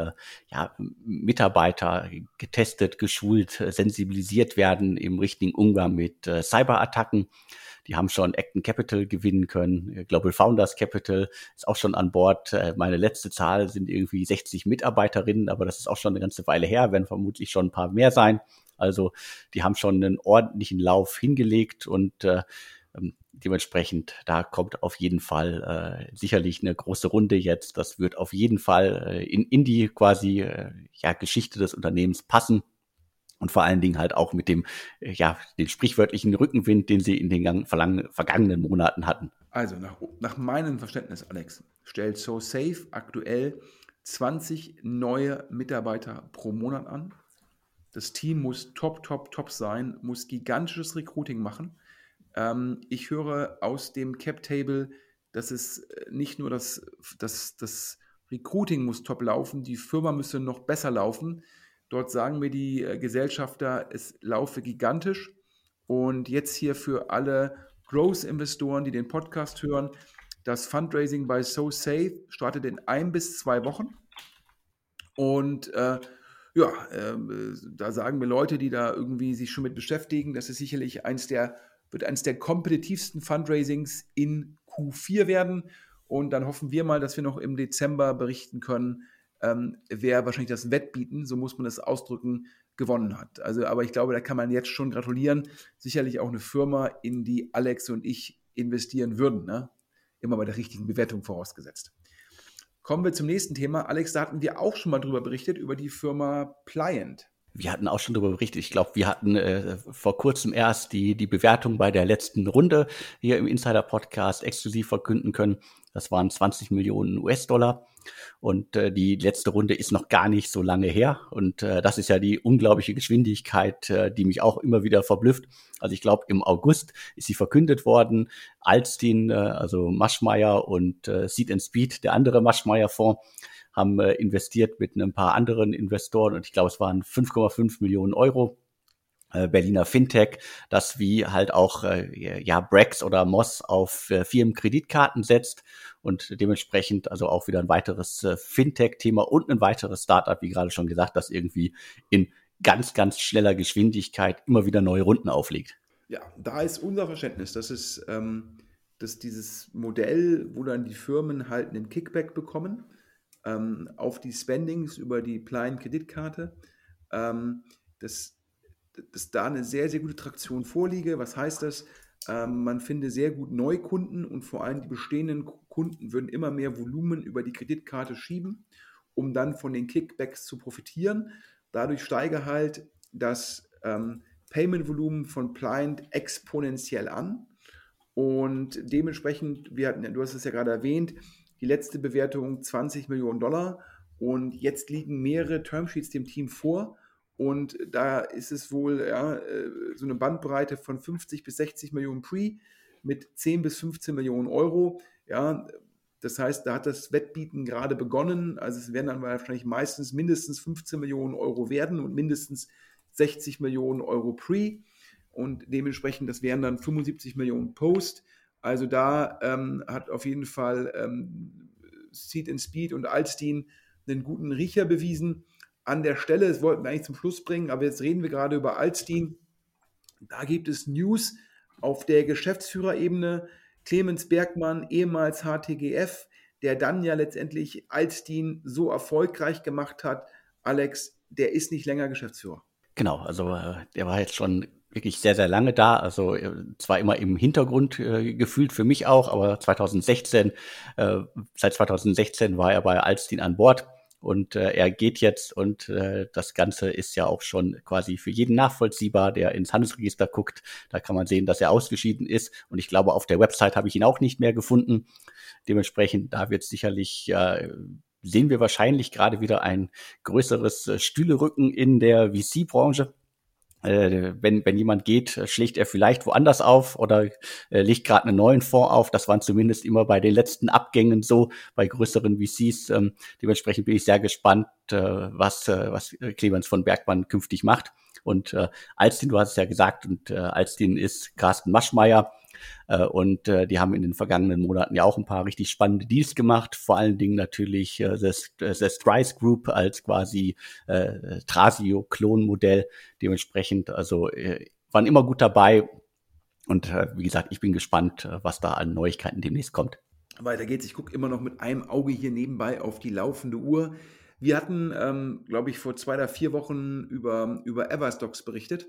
ja, Mitarbeiter getestet, geschult, sensibilisiert werden im richtigen Umgang mit Cyberattacken. Die haben schon Acton Capital gewinnen können. Global Founders Capital ist auch schon an Bord. Meine letzte Zahl sind irgendwie 60 Mitarbeiterinnen, aber das ist auch schon eine ganze Weile her, werden vermutlich schon ein paar mehr sein. Also die haben schon einen ordentlichen Lauf hingelegt und äh, ähm, dementsprechend, da kommt auf jeden Fall äh, sicherlich eine große Runde jetzt. Das wird auf jeden Fall äh, in, in die quasi äh, ja, Geschichte des Unternehmens passen. Und vor allen Dingen halt auch mit dem, äh, ja, den sprichwörtlichen Rückenwind, den sie in den vergangenen Monaten hatten. Also nach, nach meinem Verständnis, Alex, stellt So Safe aktuell 20 neue Mitarbeiter pro Monat an. Das Team muss top, top, top sein, muss gigantisches Recruiting machen ähm, ich höre aus dem Cap Table, dass es äh, nicht nur das, das, das Recruiting muss top laufen, die Firma müsse noch besser laufen. Dort sagen mir die äh, Gesellschafter, es laufe gigantisch. Und jetzt hier für alle Growth-Investoren, die den Podcast hören, das Fundraising bei So Safe startet in ein bis zwei Wochen. Und äh, Ja, äh, da sagen mir Leute, die da irgendwie sich schon mit beschäftigen, das ist sicherlich eins der, wird eines der kompetitivsten Fundraisings in Q4 werden. Und dann hoffen wir mal, dass wir noch im Dezember berichten können, ähm, wer wahrscheinlich das Wettbieten, so muss man das ausdrücken, gewonnen hat. Also, aber ich glaube, da kann man jetzt schon gratulieren. Sicherlich auch eine Firma, in die Alex und ich investieren würden. Ne? Immer bei der richtigen Bewertung vorausgesetzt. Kommen wir zum nächsten Thema. Alex, da hatten wir auch schon mal drüber berichtet, über die Firma Pliant. Wir hatten auch schon darüber berichtet. Ich glaube, wir hatten äh, vor kurzem erst die, die Bewertung bei der letzten Runde hier im Insider-Podcast exklusiv verkünden können. Das waren 20 Millionen US-Dollar. Und äh, die letzte Runde ist noch gar nicht so lange her. Und äh, das ist ja die unglaubliche Geschwindigkeit, äh, die mich auch immer wieder verblüfft. Also ich glaube, im August ist sie verkündet worden. Alstin, äh, also Maschmeyer und äh, Seed and Speed, der andere Maschmeyer-Fonds, haben äh, investiert mit ein paar anderen Investoren. Und ich glaube, es waren 5,5 Millionen Euro äh, Berliner Fintech, das wie halt auch äh, ja Brex oder Moss auf äh, Firmenkreditkarten setzt und dementsprechend also auch wieder ein weiteres Fintech-Thema und ein weiteres Startup, wie gerade schon gesagt, das irgendwie in ganz, ganz schneller Geschwindigkeit immer wieder neue Runden auflegt. Ja, da ist unser Verständnis, dass es ähm, dass dieses Modell, wo dann die Firmen halt einen Kickback bekommen ähm, auf die Spendings über die kleinen Kreditkarte, ähm, das dass da eine sehr, sehr gute Traktion vorliege. Was heißt das? Ähm, man finde sehr gut Neukunden und vor allem die bestehenden Kunden würden immer mehr Volumen über die Kreditkarte schieben, um dann von den Kickbacks zu profitieren. Dadurch steige halt das ähm, Payment-Volumen von Pliant exponentiell an. Und dementsprechend, wir hatten, du hast es ja gerade erwähnt, die letzte Bewertung 20 Millionen Dollar. Und jetzt liegen mehrere Termsheets dem Team vor und da ist es wohl ja, äh, so eine Bandbreite von 50 bis 60 Millionen Pre mit 10 bis 15 Millionen Euro. Ja, das heißt, da hat das Wettbieten gerade begonnen. Also es werden dann wahrscheinlich meistens mindestens 15 Millionen Euro werden und mindestens 60 Millionen Euro Pre. Und dementsprechend, das wären dann 75 Millionen Post. Also da ähm, hat auf jeden Fall ähm, Seed and Speed und Alstein einen guten Riecher bewiesen an der Stelle, das wollten wir eigentlich zum Schluss bringen, aber jetzt reden wir gerade über Alstein. Da gibt es News auf der Geschäftsführerebene. Clemens Bergmann, ehemals HTGF, der dann ja letztendlich Alstein so erfolgreich gemacht hat. Alex, der ist nicht länger Geschäftsführer. Genau, also äh, der war jetzt schon wirklich sehr, sehr lange da. Also äh, zwar immer im Hintergrund äh, gefühlt für mich auch, aber 2016, äh, seit 2016 war er bei Alstein an Bord und äh, er geht jetzt und äh, das Ganze ist ja auch schon quasi für jeden nachvollziehbar, der ins Handelsregister guckt. Da kann man sehen, dass er ausgeschieden ist. Und ich glaube, auf der Website habe ich ihn auch nicht mehr gefunden. Dementsprechend, da wird sicherlich, äh, sehen wir wahrscheinlich gerade wieder ein größeres äh, Stühlerücken in der VC-Branche äh, wenn, wenn jemand geht, schlägt er vielleicht woanders auf oder äh, legt gerade einen neuen Fonds auf. Das waren zumindest immer bei den letzten Abgängen so, bei größeren VCs. Ähm, dementsprechend bin ich sehr gespannt, äh, was, äh, was Clemens von Bergmann künftig macht. Und äh, Alstin, du hast es ja gesagt, und äh, Alstin ist Carsten Maschmeyer, und äh, die haben in den vergangenen Monaten ja auch ein paar richtig spannende Deals gemacht. Vor allen Dingen natürlich äh, das, das Strice Group als quasi äh, Trasio-Klonmodell. Dementsprechend, also äh, waren immer gut dabei. Und äh, wie gesagt, ich bin gespannt, äh, was da an Neuigkeiten demnächst kommt. Weiter geht's. Ich gucke immer noch mit einem Auge hier nebenbei auf die laufende Uhr. Wir hatten, ähm, glaube ich, vor zwei oder vier Wochen über, über Everstocks berichtet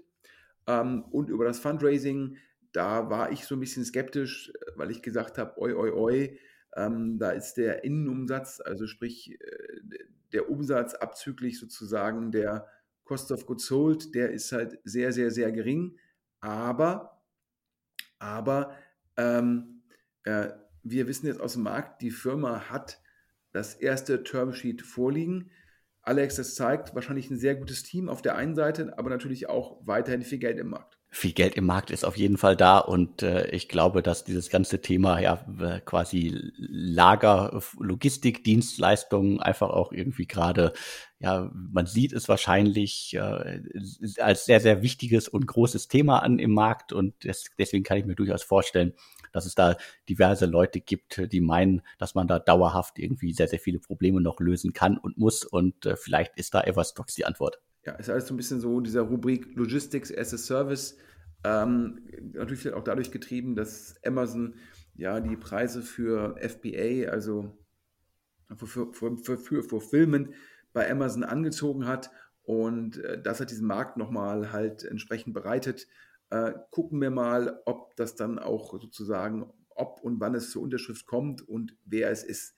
ähm, und über das Fundraising da war ich so ein bisschen skeptisch, weil ich gesagt habe, oi, oi, oi, ähm, da ist der Innenumsatz, also sprich äh, der Umsatz abzüglich sozusagen der Cost of Goods Sold, der ist halt sehr, sehr, sehr gering. Aber, aber ähm, äh, wir wissen jetzt aus dem Markt, die Firma hat das erste Termsheet vorliegen. Alex, das zeigt wahrscheinlich ein sehr gutes Team auf der einen Seite, aber natürlich auch weiterhin viel Geld im Markt viel Geld im Markt ist auf jeden Fall da und äh, ich glaube, dass dieses ganze Thema ja quasi Lager, Logistik, Dienstleistungen einfach auch irgendwie gerade, ja, man sieht es wahrscheinlich äh, als sehr, sehr wichtiges und großes Thema an im Markt und des, deswegen kann ich mir durchaus vorstellen, dass es da diverse Leute gibt, die meinen, dass man da dauerhaft irgendwie sehr, sehr viele Probleme noch lösen kann und muss. Und äh, vielleicht ist da Everstocks die Antwort. Ja, ist alles so ein bisschen so in dieser Rubrik Logistics as a Service. Ähm, natürlich auch dadurch getrieben, dass Amazon ja die Preise für FBA, also für, für, für, für Fulfillment bei Amazon angezogen hat und äh, das hat diesen Markt nochmal halt entsprechend bereitet. Äh, gucken wir mal, ob das dann auch sozusagen, ob und wann es zur Unterschrift kommt und wer es ist.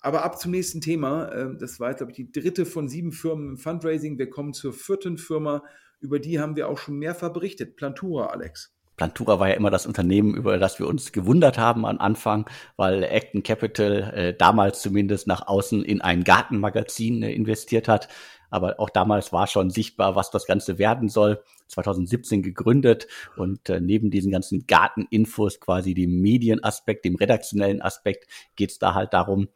Aber ab zum nächsten Thema. Äh, das war jetzt, glaube ich, die dritte von sieben Firmen im Fundraising. Wir kommen zur vierten Firma. Über die haben wir auch schon mehrfach berichtet. Plantura, Alex. Plantura war ja immer das Unternehmen, über das wir uns gewundert haben am Anfang, weil Acton Capital äh, damals zumindest nach außen in ein Gartenmagazin äh, investiert hat. Aber auch damals war schon sichtbar, was das Ganze werden soll. 2017 gegründet und äh, neben diesen ganzen Garteninfos, quasi dem Medienaspekt, dem redaktionellen Aspekt, geht es da halt darum,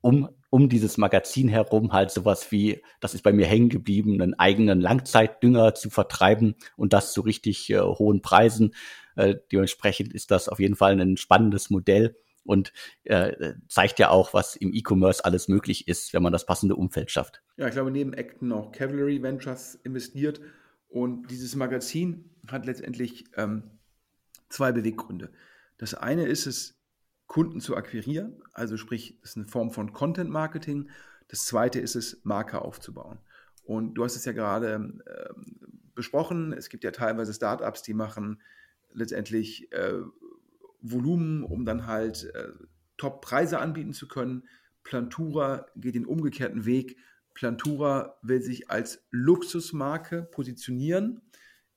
um, um dieses Magazin herum halt sowas wie, das ist bei mir hängen geblieben, einen eigenen Langzeitdünger zu vertreiben und das zu richtig äh, hohen Preisen. Äh, dementsprechend ist das auf jeden Fall ein spannendes Modell und äh, zeigt ja auch, was im E-Commerce alles möglich ist, wenn man das passende Umfeld schafft. Ja, ich glaube, neben Acton auch Cavalry Ventures investiert und dieses Magazin hat letztendlich ähm, zwei Beweggründe. Das eine ist es, Kunden zu akquirieren, also sprich, das ist eine Form von Content Marketing. Das zweite ist es, Marke aufzubauen. Und du hast es ja gerade äh, besprochen, es gibt ja teilweise Startups, die machen letztendlich äh, Volumen, um dann halt äh, Top-Preise anbieten zu können. Plantura geht den umgekehrten Weg. Plantura will sich als Luxusmarke positionieren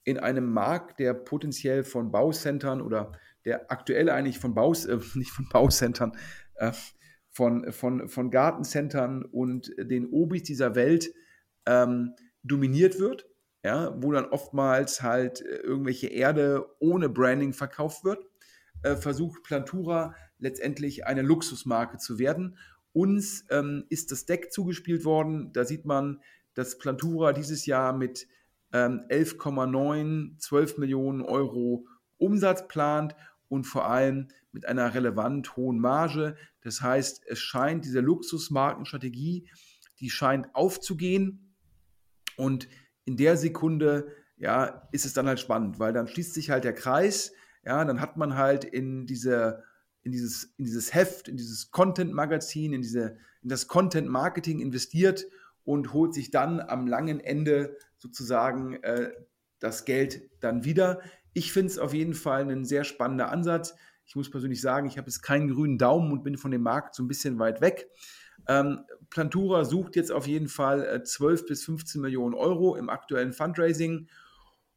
in einem Markt, der potenziell von Baucentern oder der aktuell eigentlich von Baus, äh, nicht von Baucentern, äh, von, von, von Gartencentern und den Obis dieser Welt ähm, dominiert wird, ja, wo dann oftmals halt äh, irgendwelche Erde ohne Branding verkauft wird, äh, versucht Plantura letztendlich eine Luxusmarke zu werden. Uns ähm, ist das Deck zugespielt worden. Da sieht man, dass Plantura dieses Jahr mit ähm, 11,9, 12 Millionen Euro Umsatz plant und vor allem mit einer relevant hohen Marge. Das heißt, es scheint diese Luxusmarkenstrategie, die scheint aufzugehen und in der Sekunde ja, ist es dann halt spannend, weil dann schließt sich halt der Kreis, ja, dann hat man halt in diese in dieses, in dieses Heft, in dieses Content-Magazin, in, diese, in das Content-Marketing investiert und holt sich dann am langen Ende sozusagen äh, das Geld dann wieder. Ich finde es auf jeden Fall ein sehr spannender Ansatz. Ich muss persönlich sagen, ich habe jetzt keinen grünen Daumen und bin von dem Markt so ein bisschen weit weg. Ähm, Plantura sucht jetzt auf jeden Fall äh, 12 bis 15 Millionen Euro im aktuellen Fundraising.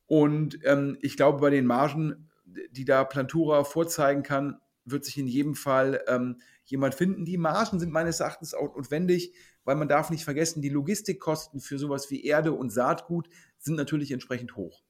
Und ähm, ich glaube, bei den Margen, die da Plantura vorzeigen kann, wird sich in jedem Fall ähm, jemand finden. Die Margen sind meines Erachtens auch notwendig, weil man darf nicht vergessen, die Logistikkosten für sowas wie Erde und Saatgut sind natürlich entsprechend hoch.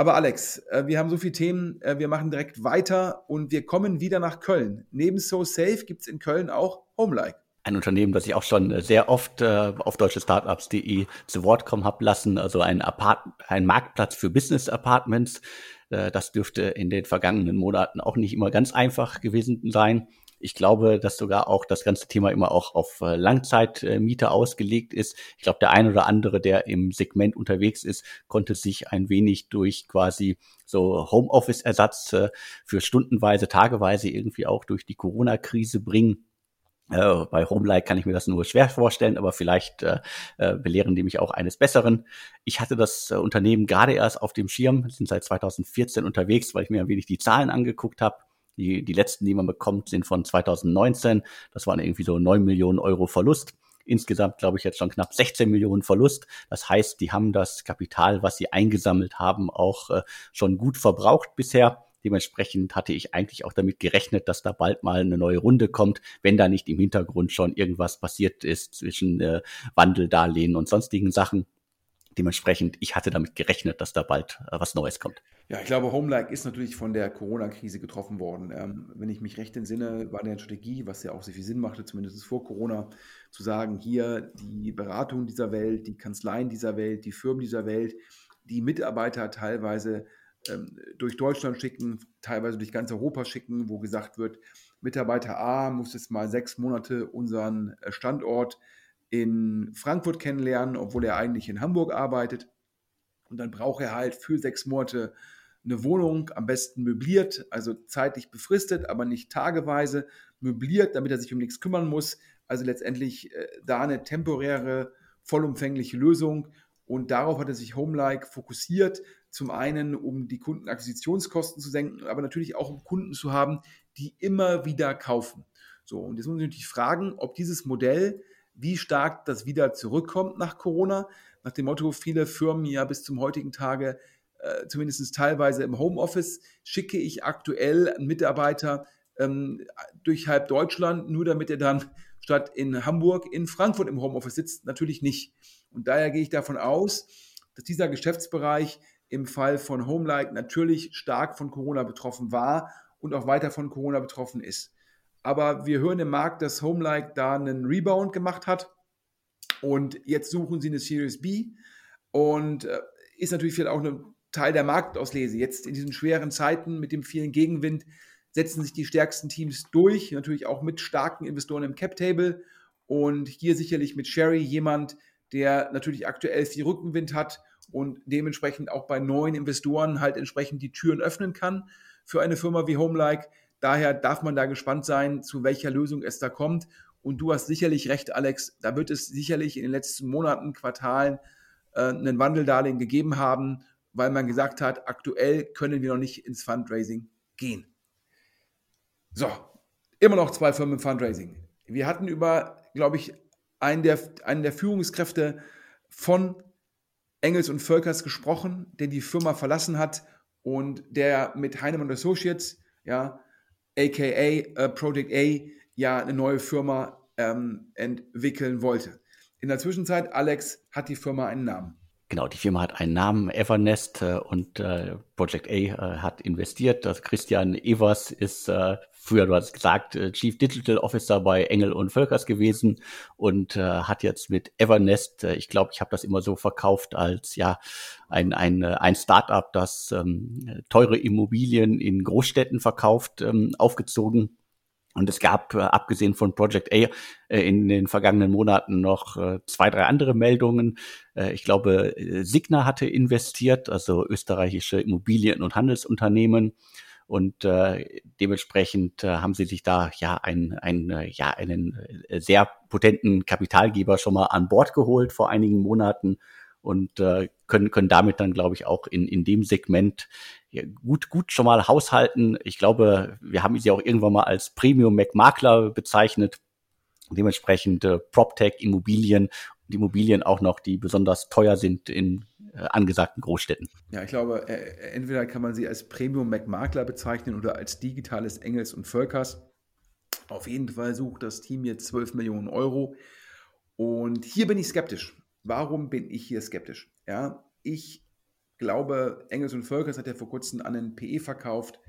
Aber Alex, äh, wir haben so viele Themen, äh, wir machen direkt weiter und wir kommen wieder nach Köln. Neben So Safe gibt es in Köln auch Homelike. Ein Unternehmen, das ich auch schon äh, sehr oft auf deutschestartups.de zu Wort kommen habe lassen, also ein, Apart ein Marktplatz für Business Apartments. Das dürfte in den vergangenen Monaten auch nicht immer ganz einfach gewesen sein. Ich glaube, dass sogar auch das ganze Thema immer auch auf äh, Langzeitmiete ausgelegt ist. Ich glaube, der ein oder andere, der im Segment unterwegs ist, konnte sich ein wenig durch quasi so Homeoffice-Ersatz äh, für stundenweise, tageweise irgendwie auch durch die Corona-Krise bringen. Äh, bei Homelike kann ich mir das nur schwer vorstellen, aber vielleicht äh, äh, belehren die mich auch eines Besseren. Ich hatte das äh, Unternehmen gerade erst auf dem Schirm, sind seit 2014 unterwegs, weil ich mir ein wenig die Zahlen angeguckt habe. Die, die letzten, die man bekommt, sind von 2019. Das waren irgendwie so 9 Millionen Euro Verlust. Insgesamt glaube ich jetzt schon knapp 16 Millionen Verlust. Das heißt, die haben das Kapital, was sie eingesammelt haben, auch äh, schon gut verbraucht bisher. Dementsprechend hatte ich eigentlich auch damit gerechnet, dass da bald mal eine neue Runde kommt, wenn da nicht im Hintergrund schon irgendwas passiert ist zwischen äh, Wandeldarlehen und sonstigen Sachen. Dementsprechend, ich hatte damit gerechnet, dass da bald äh, was Neues kommt. Ja, ich glaube, Homelike ist natürlich von der Corona-Krise getroffen worden. Ähm, wenn ich mich recht entsinne, war der Strategie, was ja auch sehr viel Sinn machte, zumindest vor Corona, zu sagen, hier die Beratung dieser Welt, die Kanzleien dieser Welt, die Firmen dieser Welt, die Mitarbeiter teilweise ähm, durch Deutschland schicken, teilweise durch ganz Europa schicken, wo gesagt wird, Mitarbeiter A muss jetzt mal sechs Monate unseren äh, Standort in Frankfurt kennenlernen, obwohl er eigentlich in Hamburg arbeitet. Und dann braucht er halt für sechs Monate eine Wohnung, am besten möbliert, also zeitlich befristet, aber nicht tageweise, möbliert, damit er sich um nichts kümmern muss. Also letztendlich äh, da eine temporäre, vollumfängliche Lösung. Und darauf hat er sich Homelike fokussiert. Zum einen, um die Kundenakquisitionskosten zu senken, aber natürlich auch um Kunden zu haben, die immer wieder kaufen. So, und jetzt muss man natürlich fragen, ob dieses Modell, wie stark das wieder zurückkommt nach Corona, nach dem Motto, viele Firmen ja bis zum heutigen Tage äh, zumindest teilweise im Homeoffice, schicke ich aktuell einen Mitarbeiter ähm, durch halb Deutschland, nur damit er dann statt in Hamburg in Frankfurt im Homeoffice sitzt, natürlich nicht. Und daher gehe ich davon aus, dass dieser Geschäftsbereich im Fall von Homelike natürlich stark von Corona betroffen war und auch weiter von Corona betroffen ist. Aber wir hören im Markt, dass Homelike da einen Rebound gemacht hat und jetzt suchen sie eine Series B und äh, ist natürlich vielleicht auch ein Teil der Marktauslese. Jetzt in diesen schweren Zeiten mit dem vielen Gegenwind setzen sich die stärksten Teams durch, natürlich auch mit starken Investoren im Cap-Table und hier sicherlich mit Sherry jemand, der natürlich aktuell viel Rückenwind hat und dementsprechend auch bei neuen Investoren halt entsprechend die Türen öffnen kann für eine Firma wie Homelike. Daher darf man da gespannt sein, zu welcher Lösung es da kommt. Und du hast sicherlich recht, Alex, da wird es sicherlich in den letzten Monaten, Quartalen äh, einen Wandeldarlehen gegeben haben, weil man gesagt hat, aktuell können wir noch nicht ins Fundraising gehen. So, immer noch zwei Firmen im Fundraising. Wir hatten über, glaube ich, einen der, einen der Führungskräfte von Engels und Völkers gesprochen, der die Firma verlassen hat und der mit Heinemann Associates, ja, aka äh, Project A, ja eine neue Firma ähm, entwickeln wollte. In der Zwischenzeit, Alex, hat die Firma einen Namen. Genau, die Firma hat einen Namen, Evernest, äh, und äh, Project A äh, hat investiert. Christian Evers ist früher, du hast gesagt, Chief Digital Officer bei Engel und Völkers gewesen und hat jetzt mit Evernest, ich glaube, ich habe das immer so verkauft als ja ein, ein, ein Startup, das ähm, teure Immobilien in Großstädten verkauft, ähm, aufgezogen und es gab, äh, abgesehen von Project A, äh, in den vergangenen Monaten noch äh, zwei, drei andere Meldungen. Ich glaube, Signa hatte investiert, also österreichische Immobilien- und Handelsunternehmen. Und äh, dementsprechend äh, haben sie sich da ja, ein, ein, äh, ja einen sehr potenten Kapitalgeber schon mal an Bord geholt vor einigen Monaten und äh, können, können damit dann, glaube ich, auch in, in dem Segment ja, gut, gut schon mal haushalten. Ich glaube, wir haben sie auch irgendwann mal als Premium Mac Makler bezeichnet. Dementsprechend äh, PropTech Immobilien und Immobilien auch noch, die besonders teuer sind in äh, angesagten Großstädten. Ja, ich glaube, äh, entweder kann man sie als Premium Mac Makler bezeichnen oder als digitales Engels und Völkers. Auf jeden Fall sucht das Team jetzt 12 Millionen Euro. Und hier bin ich skeptisch. Warum bin ich hier skeptisch? Ja, ich glaube, Engels und Völkers hat ja vor kurzem an den PE verkauft.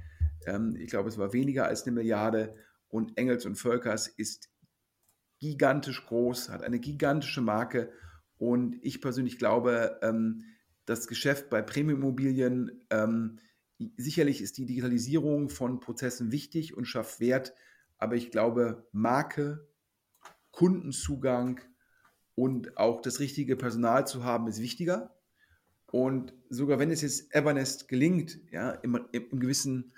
Ähm, ich glaube, es war weniger als eine Milliarde. Und Engels und Völkers ist gigantisch groß, hat eine gigantische Marke. Und ich persönlich glaube, ähm, das Geschäft bei Premium-Immobilien, ähm, sicherlich ist die Digitalisierung von Prozessen wichtig und schafft Wert. Aber ich glaube, Marke, Kundenzugang und auch das richtige Personal zu haben, ist wichtiger. Und sogar wenn es jetzt Evernest gelingt, ja, im, im gewissen,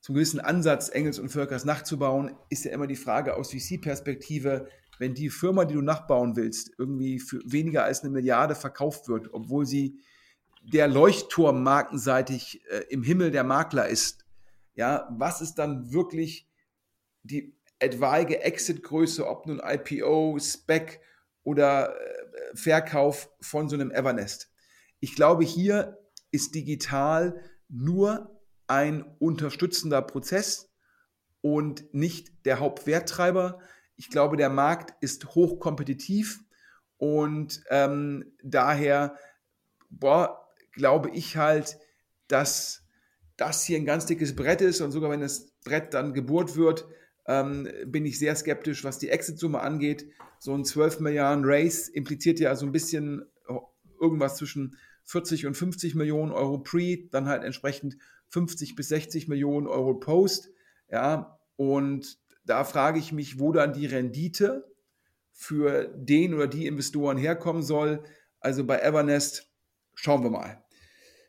zum gewissen Ansatz Engels und Völkers nachzubauen, ist ja immer die Frage aus VC-Perspektive, wenn die Firma, die du nachbauen willst, irgendwie für weniger als eine Milliarde verkauft wird, obwohl sie der Leuchtturm markenseitig äh, im Himmel der Makler ist, ja, was ist dann wirklich die etwaige Exit-Größe, ob nun IPO, Spec oder äh, Verkauf von so einem Evernest? Ich glaube, hier ist digital nur ein unterstützender Prozess und nicht der Hauptwerttreiber. Ich glaube, der Markt ist hochkompetitiv und ähm, daher boah, glaube ich halt, dass das hier ein ganz dickes Brett ist und sogar wenn das Brett dann gebohrt wird, ähm, bin ich sehr skeptisch, was die Exit-Summe angeht. So ein 12 Milliarden Race impliziert ja so ein bisschen irgendwas zwischen 40 und 50 Millionen Euro Pre, dann halt entsprechend 50 bis 60 Millionen Euro Post. Ja, und da frage ich mich, wo dann die Rendite für den oder die Investoren herkommen soll. Also bei Evernest schauen wir mal.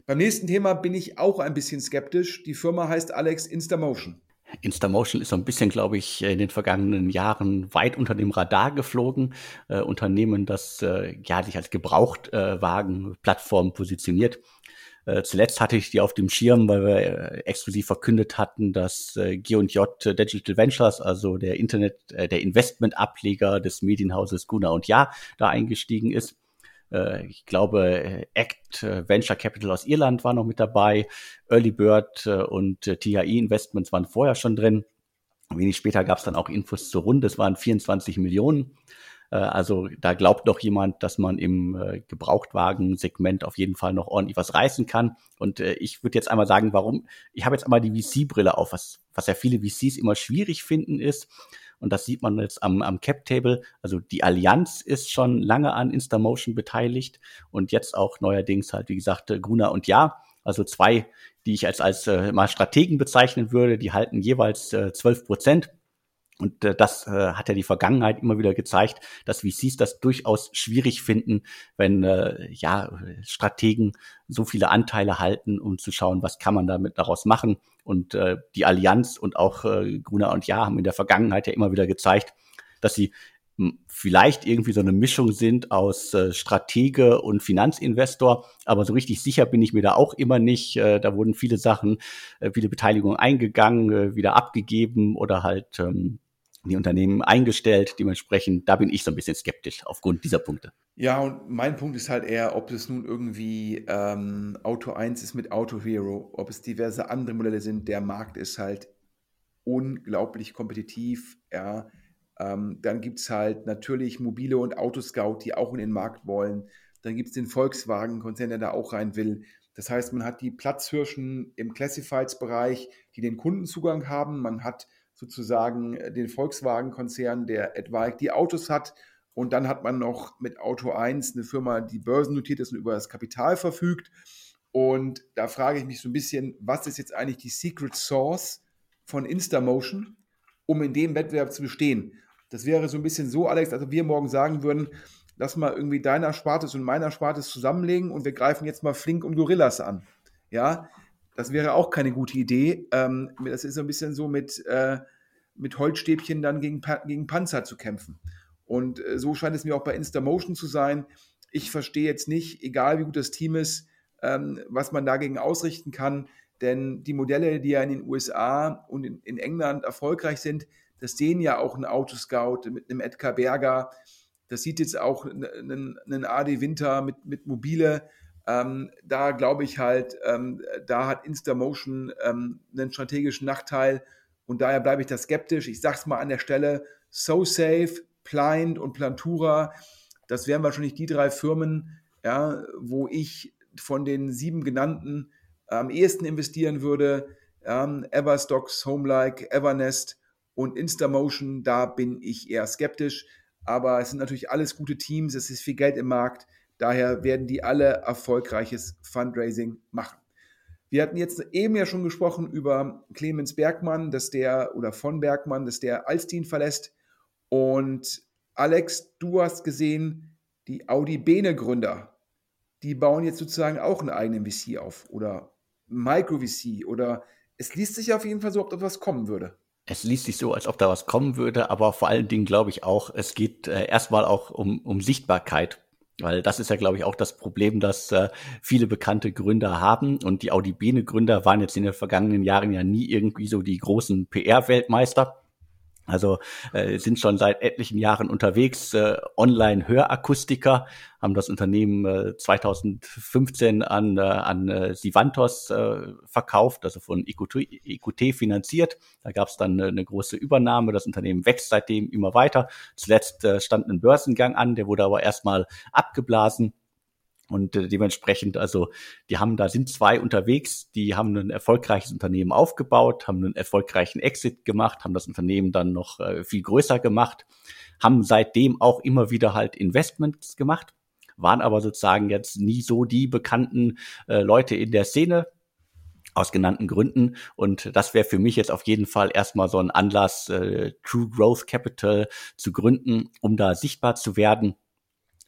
Beim nächsten Thema bin ich auch ein bisschen skeptisch. Die Firma heißt Alex Instamotion. Instamotion ist so ein bisschen, glaube ich, in den vergangenen Jahren weit unter dem Radar geflogen. Äh, Unternehmen, das äh, ja sich als Gebrauchtwagen-Plattform positioniert. Äh, zuletzt hatte ich die auf dem Schirm, weil wir äh, exklusiv verkündet hatten, dass äh, G&J Digital Ventures, also der Internet, äh, der Investmentableger des Medienhauses Guna und Ja, da eingestiegen ist. Äh, ich glaube, äh, Act äh, Venture Capital aus Irland war noch mit dabei. Early Bird und THI Investments waren vorher schon drin. Wenig später gab es dann auch Infos zur Runde. Es waren 24 Millionen. Also da glaubt noch jemand, dass man im Gebrauchtwagen-Segment auf jeden Fall noch ordentlich was reißen kann. Und ich würde jetzt einmal sagen, warum. Ich habe jetzt einmal die VC-Brille auf, was, was ja viele VCs immer schwierig finden ist. Und das sieht man jetzt am, am Cap-Table. Also die Allianz ist schon lange an Instamotion beteiligt und jetzt auch neuerdings halt, wie gesagt, äh, Gruner und Ja. Also zwei, die ich als, als äh, mal Strategen bezeichnen würde, die halten jeweils äh, 12 Prozent. Und äh, das äh, hat ja die Vergangenheit immer wieder gezeigt, dass VCs das durchaus schwierig finden, wenn äh, ja Strategen so viele Anteile halten, um zu schauen, was kann man damit daraus machen. Und äh, die Allianz und auch äh, Gruner und Ja haben in der Vergangenheit ja immer wieder gezeigt, dass sie vielleicht irgendwie so eine Mischung sind aus äh, Stratege und Finanzinvestor, aber so richtig sicher bin ich mir da auch immer nicht. Äh, da wurden viele Sachen, äh, viele Beteiligungen eingegangen, äh, wieder abgegeben oder halt ähm, die Unternehmen eingestellt. Dementsprechend, da bin ich so ein bisschen skeptisch aufgrund dieser Punkte. Ja, und mein Punkt ist halt eher, ob es nun irgendwie ähm, Auto 1 ist mit Auto Hero, ob es diverse andere Modelle sind. Der Markt ist halt unglaublich kompetitiv. Ja. Ähm, dann gibt es halt natürlich Mobile und Autoscout, die auch in den Markt wollen. Dann gibt es den Volkswagen-Konzern, der da auch rein will. Das heißt, man hat die Platzhirschen im Classifieds-Bereich, die den Kundenzugang haben. Man hat sozusagen äh, den Volkswagen-Konzern, der etwaig die Autos hat. Und dann hat man noch mit Auto 1 eine Firma, die börsennotiert ist und über das Kapital verfügt. Und da frage ich mich so ein bisschen, was ist jetzt eigentlich die Secret Source von Instamotion, um in dem Wettbewerb zu bestehen? Das wäre so ein bisschen so, Alex, als ob wir morgen sagen würden, lass mal irgendwie deiner Spartes und meiner Spartes zusammenlegen und wir greifen jetzt mal Flink und Gorillas an. Ja, das wäre auch keine gute Idee. Ähm, das ist so ein bisschen so mit, äh, mit Holzstäbchen dann gegen, gegen Panzer zu kämpfen. Und äh, so scheint es mir auch bei Instamotion zu sein. Ich verstehe jetzt nicht, egal wie gut das Team ist, ähm, was man dagegen ausrichten kann. Denn die Modelle, die ja in den USA und in, in England erfolgreich sind, das sehen ja auch ein Autoscout mit einem Edgar Berger. Das sieht jetzt auch einen AD Winter mit, mit Mobile. Ähm, da glaube ich halt, ähm, da hat Instamotion ähm, einen strategischen Nachteil und daher bleibe ich da skeptisch. Ich sage es mal an der Stelle, SoSafe, Pliant und Plantura, das wären wahrscheinlich die drei Firmen, ja, wo ich von den sieben genannten am ehesten investieren würde. Ähm, Everstocks, Homelike, Evernest und Instamotion, da bin ich eher skeptisch. Aber es sind natürlich alles gute Teams, es ist viel Geld im Markt. Daher werden die alle erfolgreiches Fundraising machen. Wir hatten jetzt eben ja schon gesprochen über Clemens Bergmann, dass der, oder von Bergmann, dass der Alstin verlässt. Und Alex, du hast gesehen, die Audi Bene Gründer, die bauen jetzt sozusagen auch einen eigenen VC auf oder Micro VC oder es liest sich auf jeden Fall so, ob da was kommen würde. Es liest sich so, als ob da was kommen würde, aber vor allen Dingen glaube ich auch, es geht äh, erstmal auch um, um Sichtbarkeit weil das ist ja, glaube ich, auch das Problem, dass äh, viele bekannte Gründer haben. Und die Audi Bene-Gründer waren jetzt in den vergangenen Jahren ja nie irgendwie so die großen PR-Weltmeister. Also äh, sind schon seit etlichen Jahren unterwegs, äh, Online-Hörakustiker, haben das Unternehmen äh, 2015 an, äh, an äh, Sivantos äh, verkauft, also von EQT, finanziert. Da gab es dann äh, eine große Übernahme, das Unternehmen wächst seitdem immer weiter. Zuletzt äh, stand ein Börsengang an, der wurde aber erstmal abgeblasen. Und äh, dementsprechend, also die haben, da sind zwei unterwegs, die haben ein erfolgreiches Unternehmen aufgebaut, haben einen erfolgreichen Exit gemacht, haben das Unternehmen dann noch äh, viel größer gemacht, haben seitdem auch immer wieder halt Investments gemacht. waren aber sozusagen jetzt nie so die bekannten äh, Leute in der Szene aus genannten Gründen. Und das wäre für mich jetzt auf jeden Fall erstmal so ein Anlass, äh, True Growth Capital zu gründen, um da sichtbar zu werden.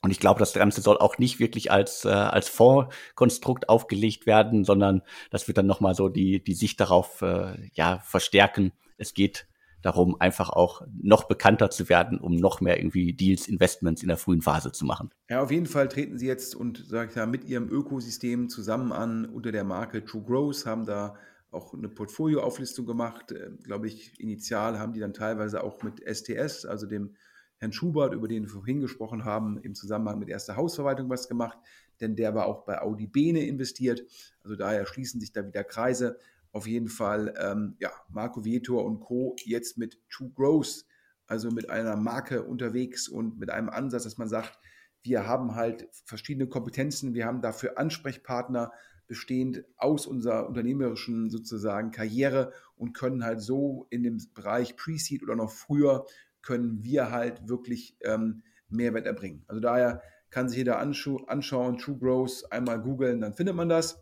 Und ich glaube, das Ganze soll auch nicht wirklich als, äh, als Fondskonstrukt aufgelegt werden, sondern das wird dann nochmal so die, die Sicht darauf äh, ja, verstärken. Es geht darum, einfach auch noch bekannter zu werden, um noch mehr irgendwie Deals, Investments in der frühen Phase zu machen. Ja, auf jeden Fall treten Sie jetzt und sag ich ja, mit Ihrem Ökosystem zusammen an unter der Marke True Growth, haben da auch eine Portfolioauflistung gemacht. Äh, Glaube ich, initial haben die dann teilweise auch mit STS, also dem Herrn Schubert, über den wir vorhin gesprochen haben, im Zusammenhang mit erster Hausverwaltung was gemacht, denn der war auch bei Audi Bene investiert. Also daher schließen sich da wieder Kreise auf jeden Fall, ähm, ja, Marco Vietor und Co. jetzt mit True Growth, also mit einer Marke unterwegs und mit einem Ansatz, dass man sagt, wir haben halt verschiedene Kompetenzen, wir haben dafür Ansprechpartner bestehend aus unserer unternehmerischen sozusagen Karriere und können halt so in dem Bereich Pre-Seed oder noch früher können wir halt wirklich ähm, Mehrwert erbringen. Also daher kann sich jeder anschauen, True Growth, einmal googeln, dann findet man das.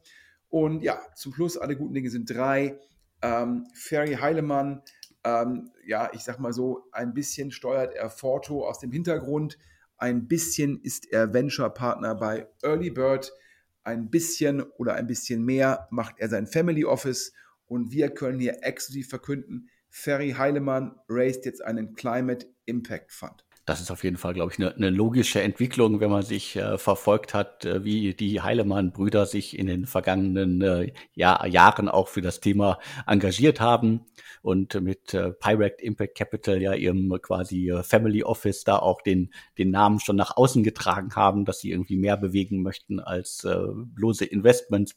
Und ja, zum Schluss, alle guten Dinge sind drei. Ähm, Ferry Heilemann, ähm, ja, ich sag mal so, ein bisschen steuert er Forto aus dem Hintergrund. Ein bisschen ist er Venture-Partner bei Early Bird. Ein bisschen oder ein bisschen mehr macht er sein Family Office. Und wir können hier exklusiv verkünden, Ferry Heilemann raised jetzt einen Climate Impact Fund das ist auf jeden Fall, glaube ich, eine, eine logische Entwicklung, wenn man sich äh, verfolgt hat, äh, wie die Heilemann-Brüder sich in den vergangenen äh, Jahr, Jahren auch für das Thema engagiert haben und mit äh, Pirate Impact Capital ja ihrem quasi äh, Family Office da auch den, den Namen schon nach außen getragen haben, dass sie irgendwie mehr bewegen möchten als äh, bloße Investments.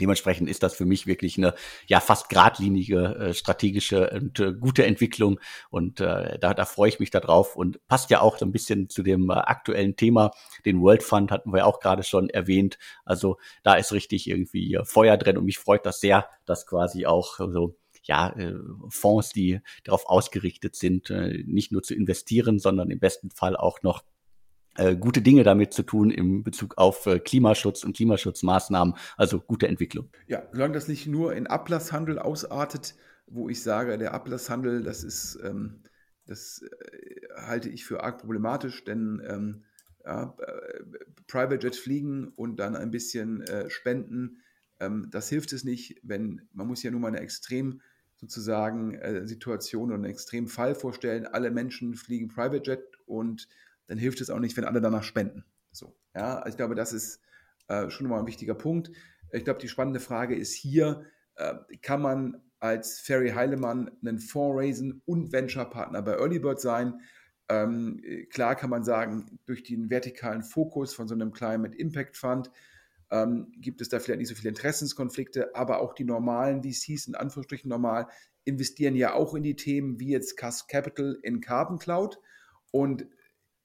Dementsprechend ist das für mich wirklich eine ja fast geradlinige äh, strategische und äh, gute Entwicklung und äh, da, da freue ich mich darauf und passt ja auch so ein bisschen zu dem äh, aktuellen Thema. Den World Fund hatten wir auch gerade schon erwähnt. Also da ist richtig irgendwie äh, Feuer drin und mich freut das sehr, dass quasi auch so ja, äh, Fonds, die darauf ausgerichtet sind, äh, nicht nur zu investieren, sondern im besten Fall auch noch äh, gute Dinge damit zu tun im Bezug auf äh, Klimaschutz und Klimaschutzmaßnahmen, also gute Entwicklung. Ja, solange das nicht nur in Ablasshandel ausartet, wo ich sage, der Ablasshandel, das ist, ähm, das äh, halte ich für arg problematisch, denn ähm, ja, Private Jet fliegen und dann ein bisschen spenden, ähm, das hilft es nicht, wenn man muss ja nur mal eine extrem sozusagen Situation oder einen extremen Fall vorstellen. Alle Menschen fliegen Private Jet und dann hilft es auch nicht, wenn alle danach spenden. So, ja, also ich glaube, das ist äh, schon mal ein wichtiger Punkt. Ich glaube, die spannende Frage ist hier, äh, kann man als Ferry Heilemann einen Fonds raisen und Venture-Partner bei Earlybird sein? Ähm, klar kann man sagen, durch den vertikalen Fokus von so einem Climate Impact Fund ähm, gibt es da vielleicht nicht so viele Interessenskonflikte, aber auch die normalen VCs, in Anführungsstrichen normal, investieren ja auch in die Themen wie jetzt Cass Capital in Carbon Cloud. Und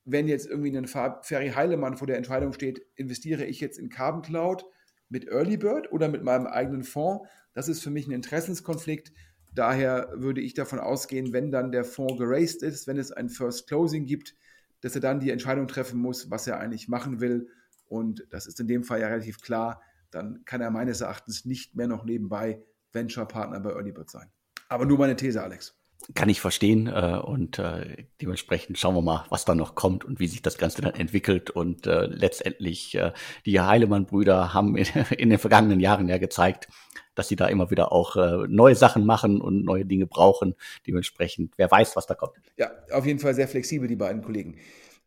wenn jetzt irgendwie ein Ferry Heilemann vor der Entscheidung steht, investiere ich jetzt in Carbon Cloud mit Early Bird oder mit meinem eigenen Fonds, das ist für mich ein Interessenskonflikt. Daher würde ich davon ausgehen, wenn dann der Fonds geraced ist, wenn es ein First Closing gibt, dass er dann die Entscheidung treffen muss, was er eigentlich machen will. Und das ist in dem Fall ja relativ klar. Dann kann er meines Erachtens nicht mehr noch nebenbei Venture Partner bei Early Bird sein. Aber nur meine These, Alex kann ich verstehen äh, und äh, dementsprechend schauen wir mal, was da noch kommt und wie sich das Ganze dann entwickelt und äh, letztendlich äh, die Heilemann-Brüder haben in, in, den vergangenen Jahren ja gezeigt, dass sie da immer wieder auch äh, neue Sachen machen und neue Dinge brauchen. Dementsprechend, wer weiß, was da kommt. Ja, auf jeden Fall sehr flexibel, die beiden Kollegen.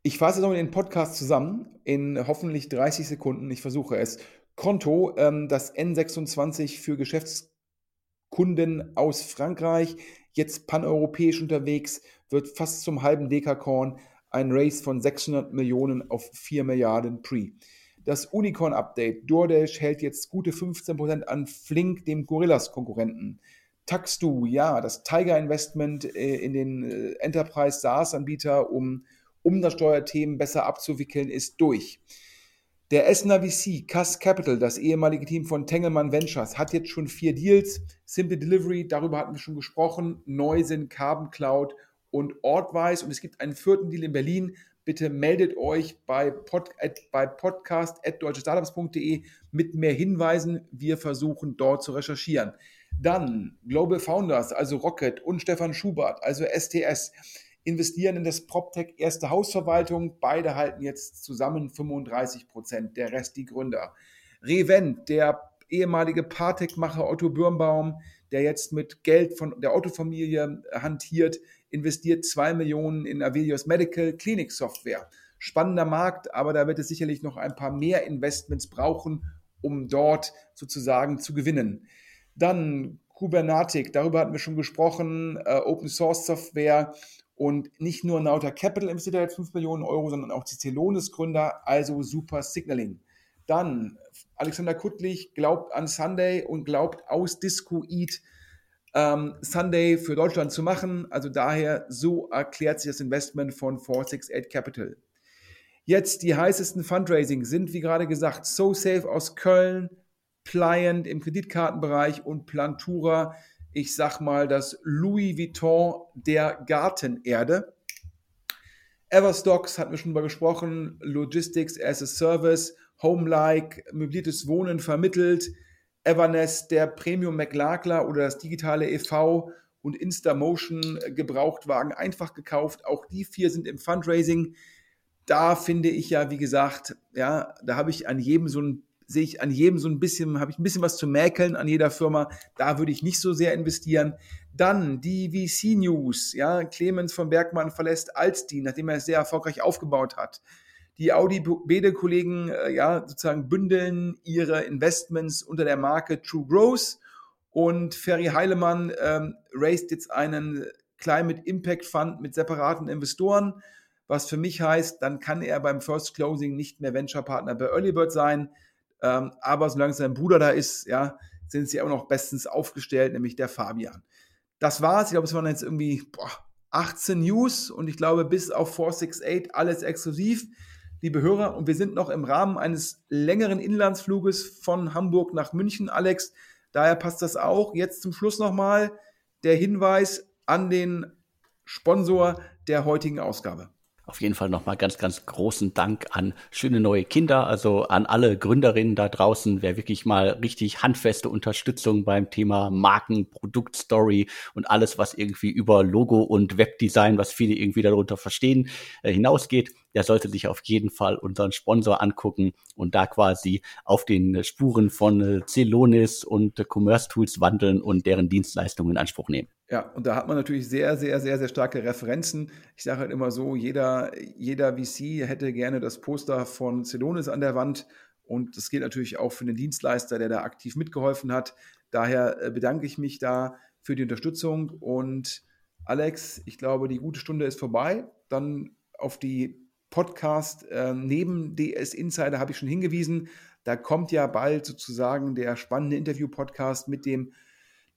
Ich fasse noch den Podcast zusammen in hoffentlich 30 Sekunden. Ich versuche es. Konto, ähm, das N26 für Geschäftskunden aus Frankreich jetzt paneuropäisch unterwegs, wird fast zum halben Dekakorn, ein Race von 600 Millionen auf 4 Milliarden Pre. Das Unicorn-Update. DoorDash hält jetzt gute 15% an Flink, dem Gorillas-Konkurrenten. Taxdu, ja, das Tiger-Investment äh, in den äh, Enterprise SaaS-Anbieter, um Umsatzsteuerthemen besser abzuwickeln, ist durch. Der Essener VC, Cass Capital, das ehemalige Team von Tengelmann Ventures, hat jetzt schon vier Deals. Simple Delivery, darüber hatten wir schon gesprochen. Neu sind Carbon Cloud und Ortwise. Und es gibt einen vierten Deal in Berlin bitte meldet euch bei, pod, at, bei podcast.deutschestartups.de mit mehr Hinweisen. Wir versuchen dort zu recherchieren. Dann Global Founders, also Rocket und Stefan Schubert, also STS, investieren in das PropTech Erste Hausverwaltung. Beide halten jetzt zusammen 35 Prozent, der Rest die Gründer. Revent, der ehemalige Partec-Macher Otto Birnbaum, der jetzt mit Geld von der Otto-Familie hantiert, investiert 2 Millionen in Avelios Medical Clinic Software. Spannender Markt, aber da wird es sicherlich noch ein paar mehr Investments brauchen, um dort sozusagen zu gewinnen. Dann Kubernetes, darüber hatten wir schon gesprochen, äh, Open Source Software und nicht nur Nauta Capital investiert jetzt 5 Millionen Euro, sondern auch die Celonis Gründer, also Super Signaling. Dann Alexander Kuttlich glaubt an Sunday und glaubt aus Disco Eat ähm, Sunday für Deutschland zu machen. Also daher, so erklärt sich das Investment von 468 Capital. Jetzt die heißesten Fundraising sind, wie gerade gesagt, SoSafe aus Köln, Pliant im Kreditkartenbereich und Plantura, ich sag mal, das Louis Vuitton der Gartenerde. Everstocks hatten wir schon drüber gesprochen, Logistics as a Service, Homelike, möbliertes Wohnen vermittelt, Evernest, der Premium McLagler oder das digitale EV und Instamotion Gebrauchtwagen einfach gekauft. Auch die vier sind im Fundraising. Da finde ich ja, wie gesagt, ja, da habe ich an jedem so ein sehe ich an jedem so ein bisschen, habe ich ein bisschen was zu mäkeln an jeder Firma. Da würde ich nicht so sehr investieren. Dann die VC News. Ja, Clemens von Bergmann verlässt Alstin, nachdem er es sehr erfolgreich aufgebaut hat. Die Audi-Bede-Kollegen äh, ja, sozusagen bündeln ihre Investments unter der Marke True Growth und Ferry Heilemann ähm, raised jetzt einen Climate Impact Fund mit separaten Investoren, was für mich heißt, dann kann er beim First Closing nicht mehr Venture Partner bei Earlybird sein. Ähm, aber solange sein Bruder da ist, ja, sind sie auch noch bestens aufgestellt, nämlich der Fabian. Das war's. Ich glaube, es waren jetzt irgendwie boah, 18 News und ich glaube, bis auf 468 alles exklusiv liebe Hörer. Und wir sind noch im Rahmen eines längeren Inlandsfluges von Hamburg nach München, Alex. Daher passt das auch. Jetzt zum Schluss nochmal der Hinweis an den Sponsor der heutigen Ausgabe. Auf jeden Fall nochmal ganz, ganz großen Dank an schöne neue Kinder, also an alle Gründerinnen da draußen, wer wirklich mal richtig handfeste Unterstützung beim Thema Marken, Produktstory und alles, was irgendwie über Logo und Webdesign, was viele irgendwie darunter verstehen, äh, hinausgeht der sollte sich auf jeden Fall unseren Sponsor angucken und da quasi auf den Spuren von äh, Celonis und Commerce Tools wandeln und deren Dienstleistungen in Anspruch nehmen. Ja, und da hat man natürlich sehr, sehr, sehr, sehr starke Referenzen. Ich sage halt immer so, jeder, jeder VC hätte gerne das Poster von Celonis an der Wand. Und das gilt natürlich auch für den Dienstleister, der da aktiv mitgeholfen hat. Daher äh, bedanke ich mich da für die Unterstützung. Und Alex, ich glaube, die gute Stunde ist vorbei. Dann auf die Podcast äh, neben DS Insider habe ich schon hingewiesen. Da kommt ja bald sozusagen der spannende Interview-Podcast mit dem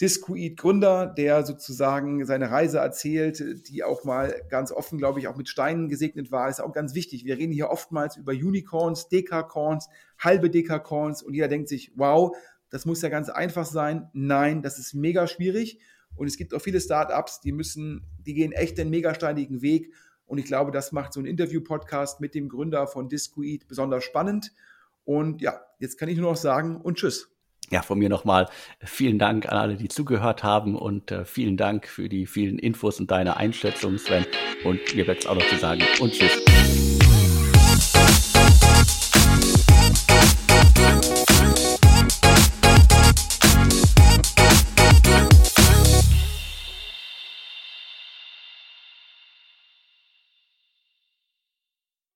Discoid-Gründer, der sozusagen seine Reise erzählt, die auch mal ganz offen, glaube ich, auch mit Steinen gesegnet war. ist auch ganz wichtig. Wir reden hier oftmals über Unicorns, Dekacorns, halbe Dekacorns und jeder denkt sich, wow, das muss ja ganz einfach sein. Nein, das ist mega schwierig. Und es gibt auch viele Startups, die müssen, die gehen echt den mega steinigen Weg und ich glaube, das macht so ein Interview-Podcast mit dem Gründer von Discoid besonders spannend. Und ja, jetzt kann ich nur noch sagen und tschüss. Ja, von mir nochmal vielen Dank an alle, die zugehört haben und äh, vielen Dank für die vielen Infos und deine Einschätzung, Sven. Und mir bleibt es auch noch zu sagen und tschüss.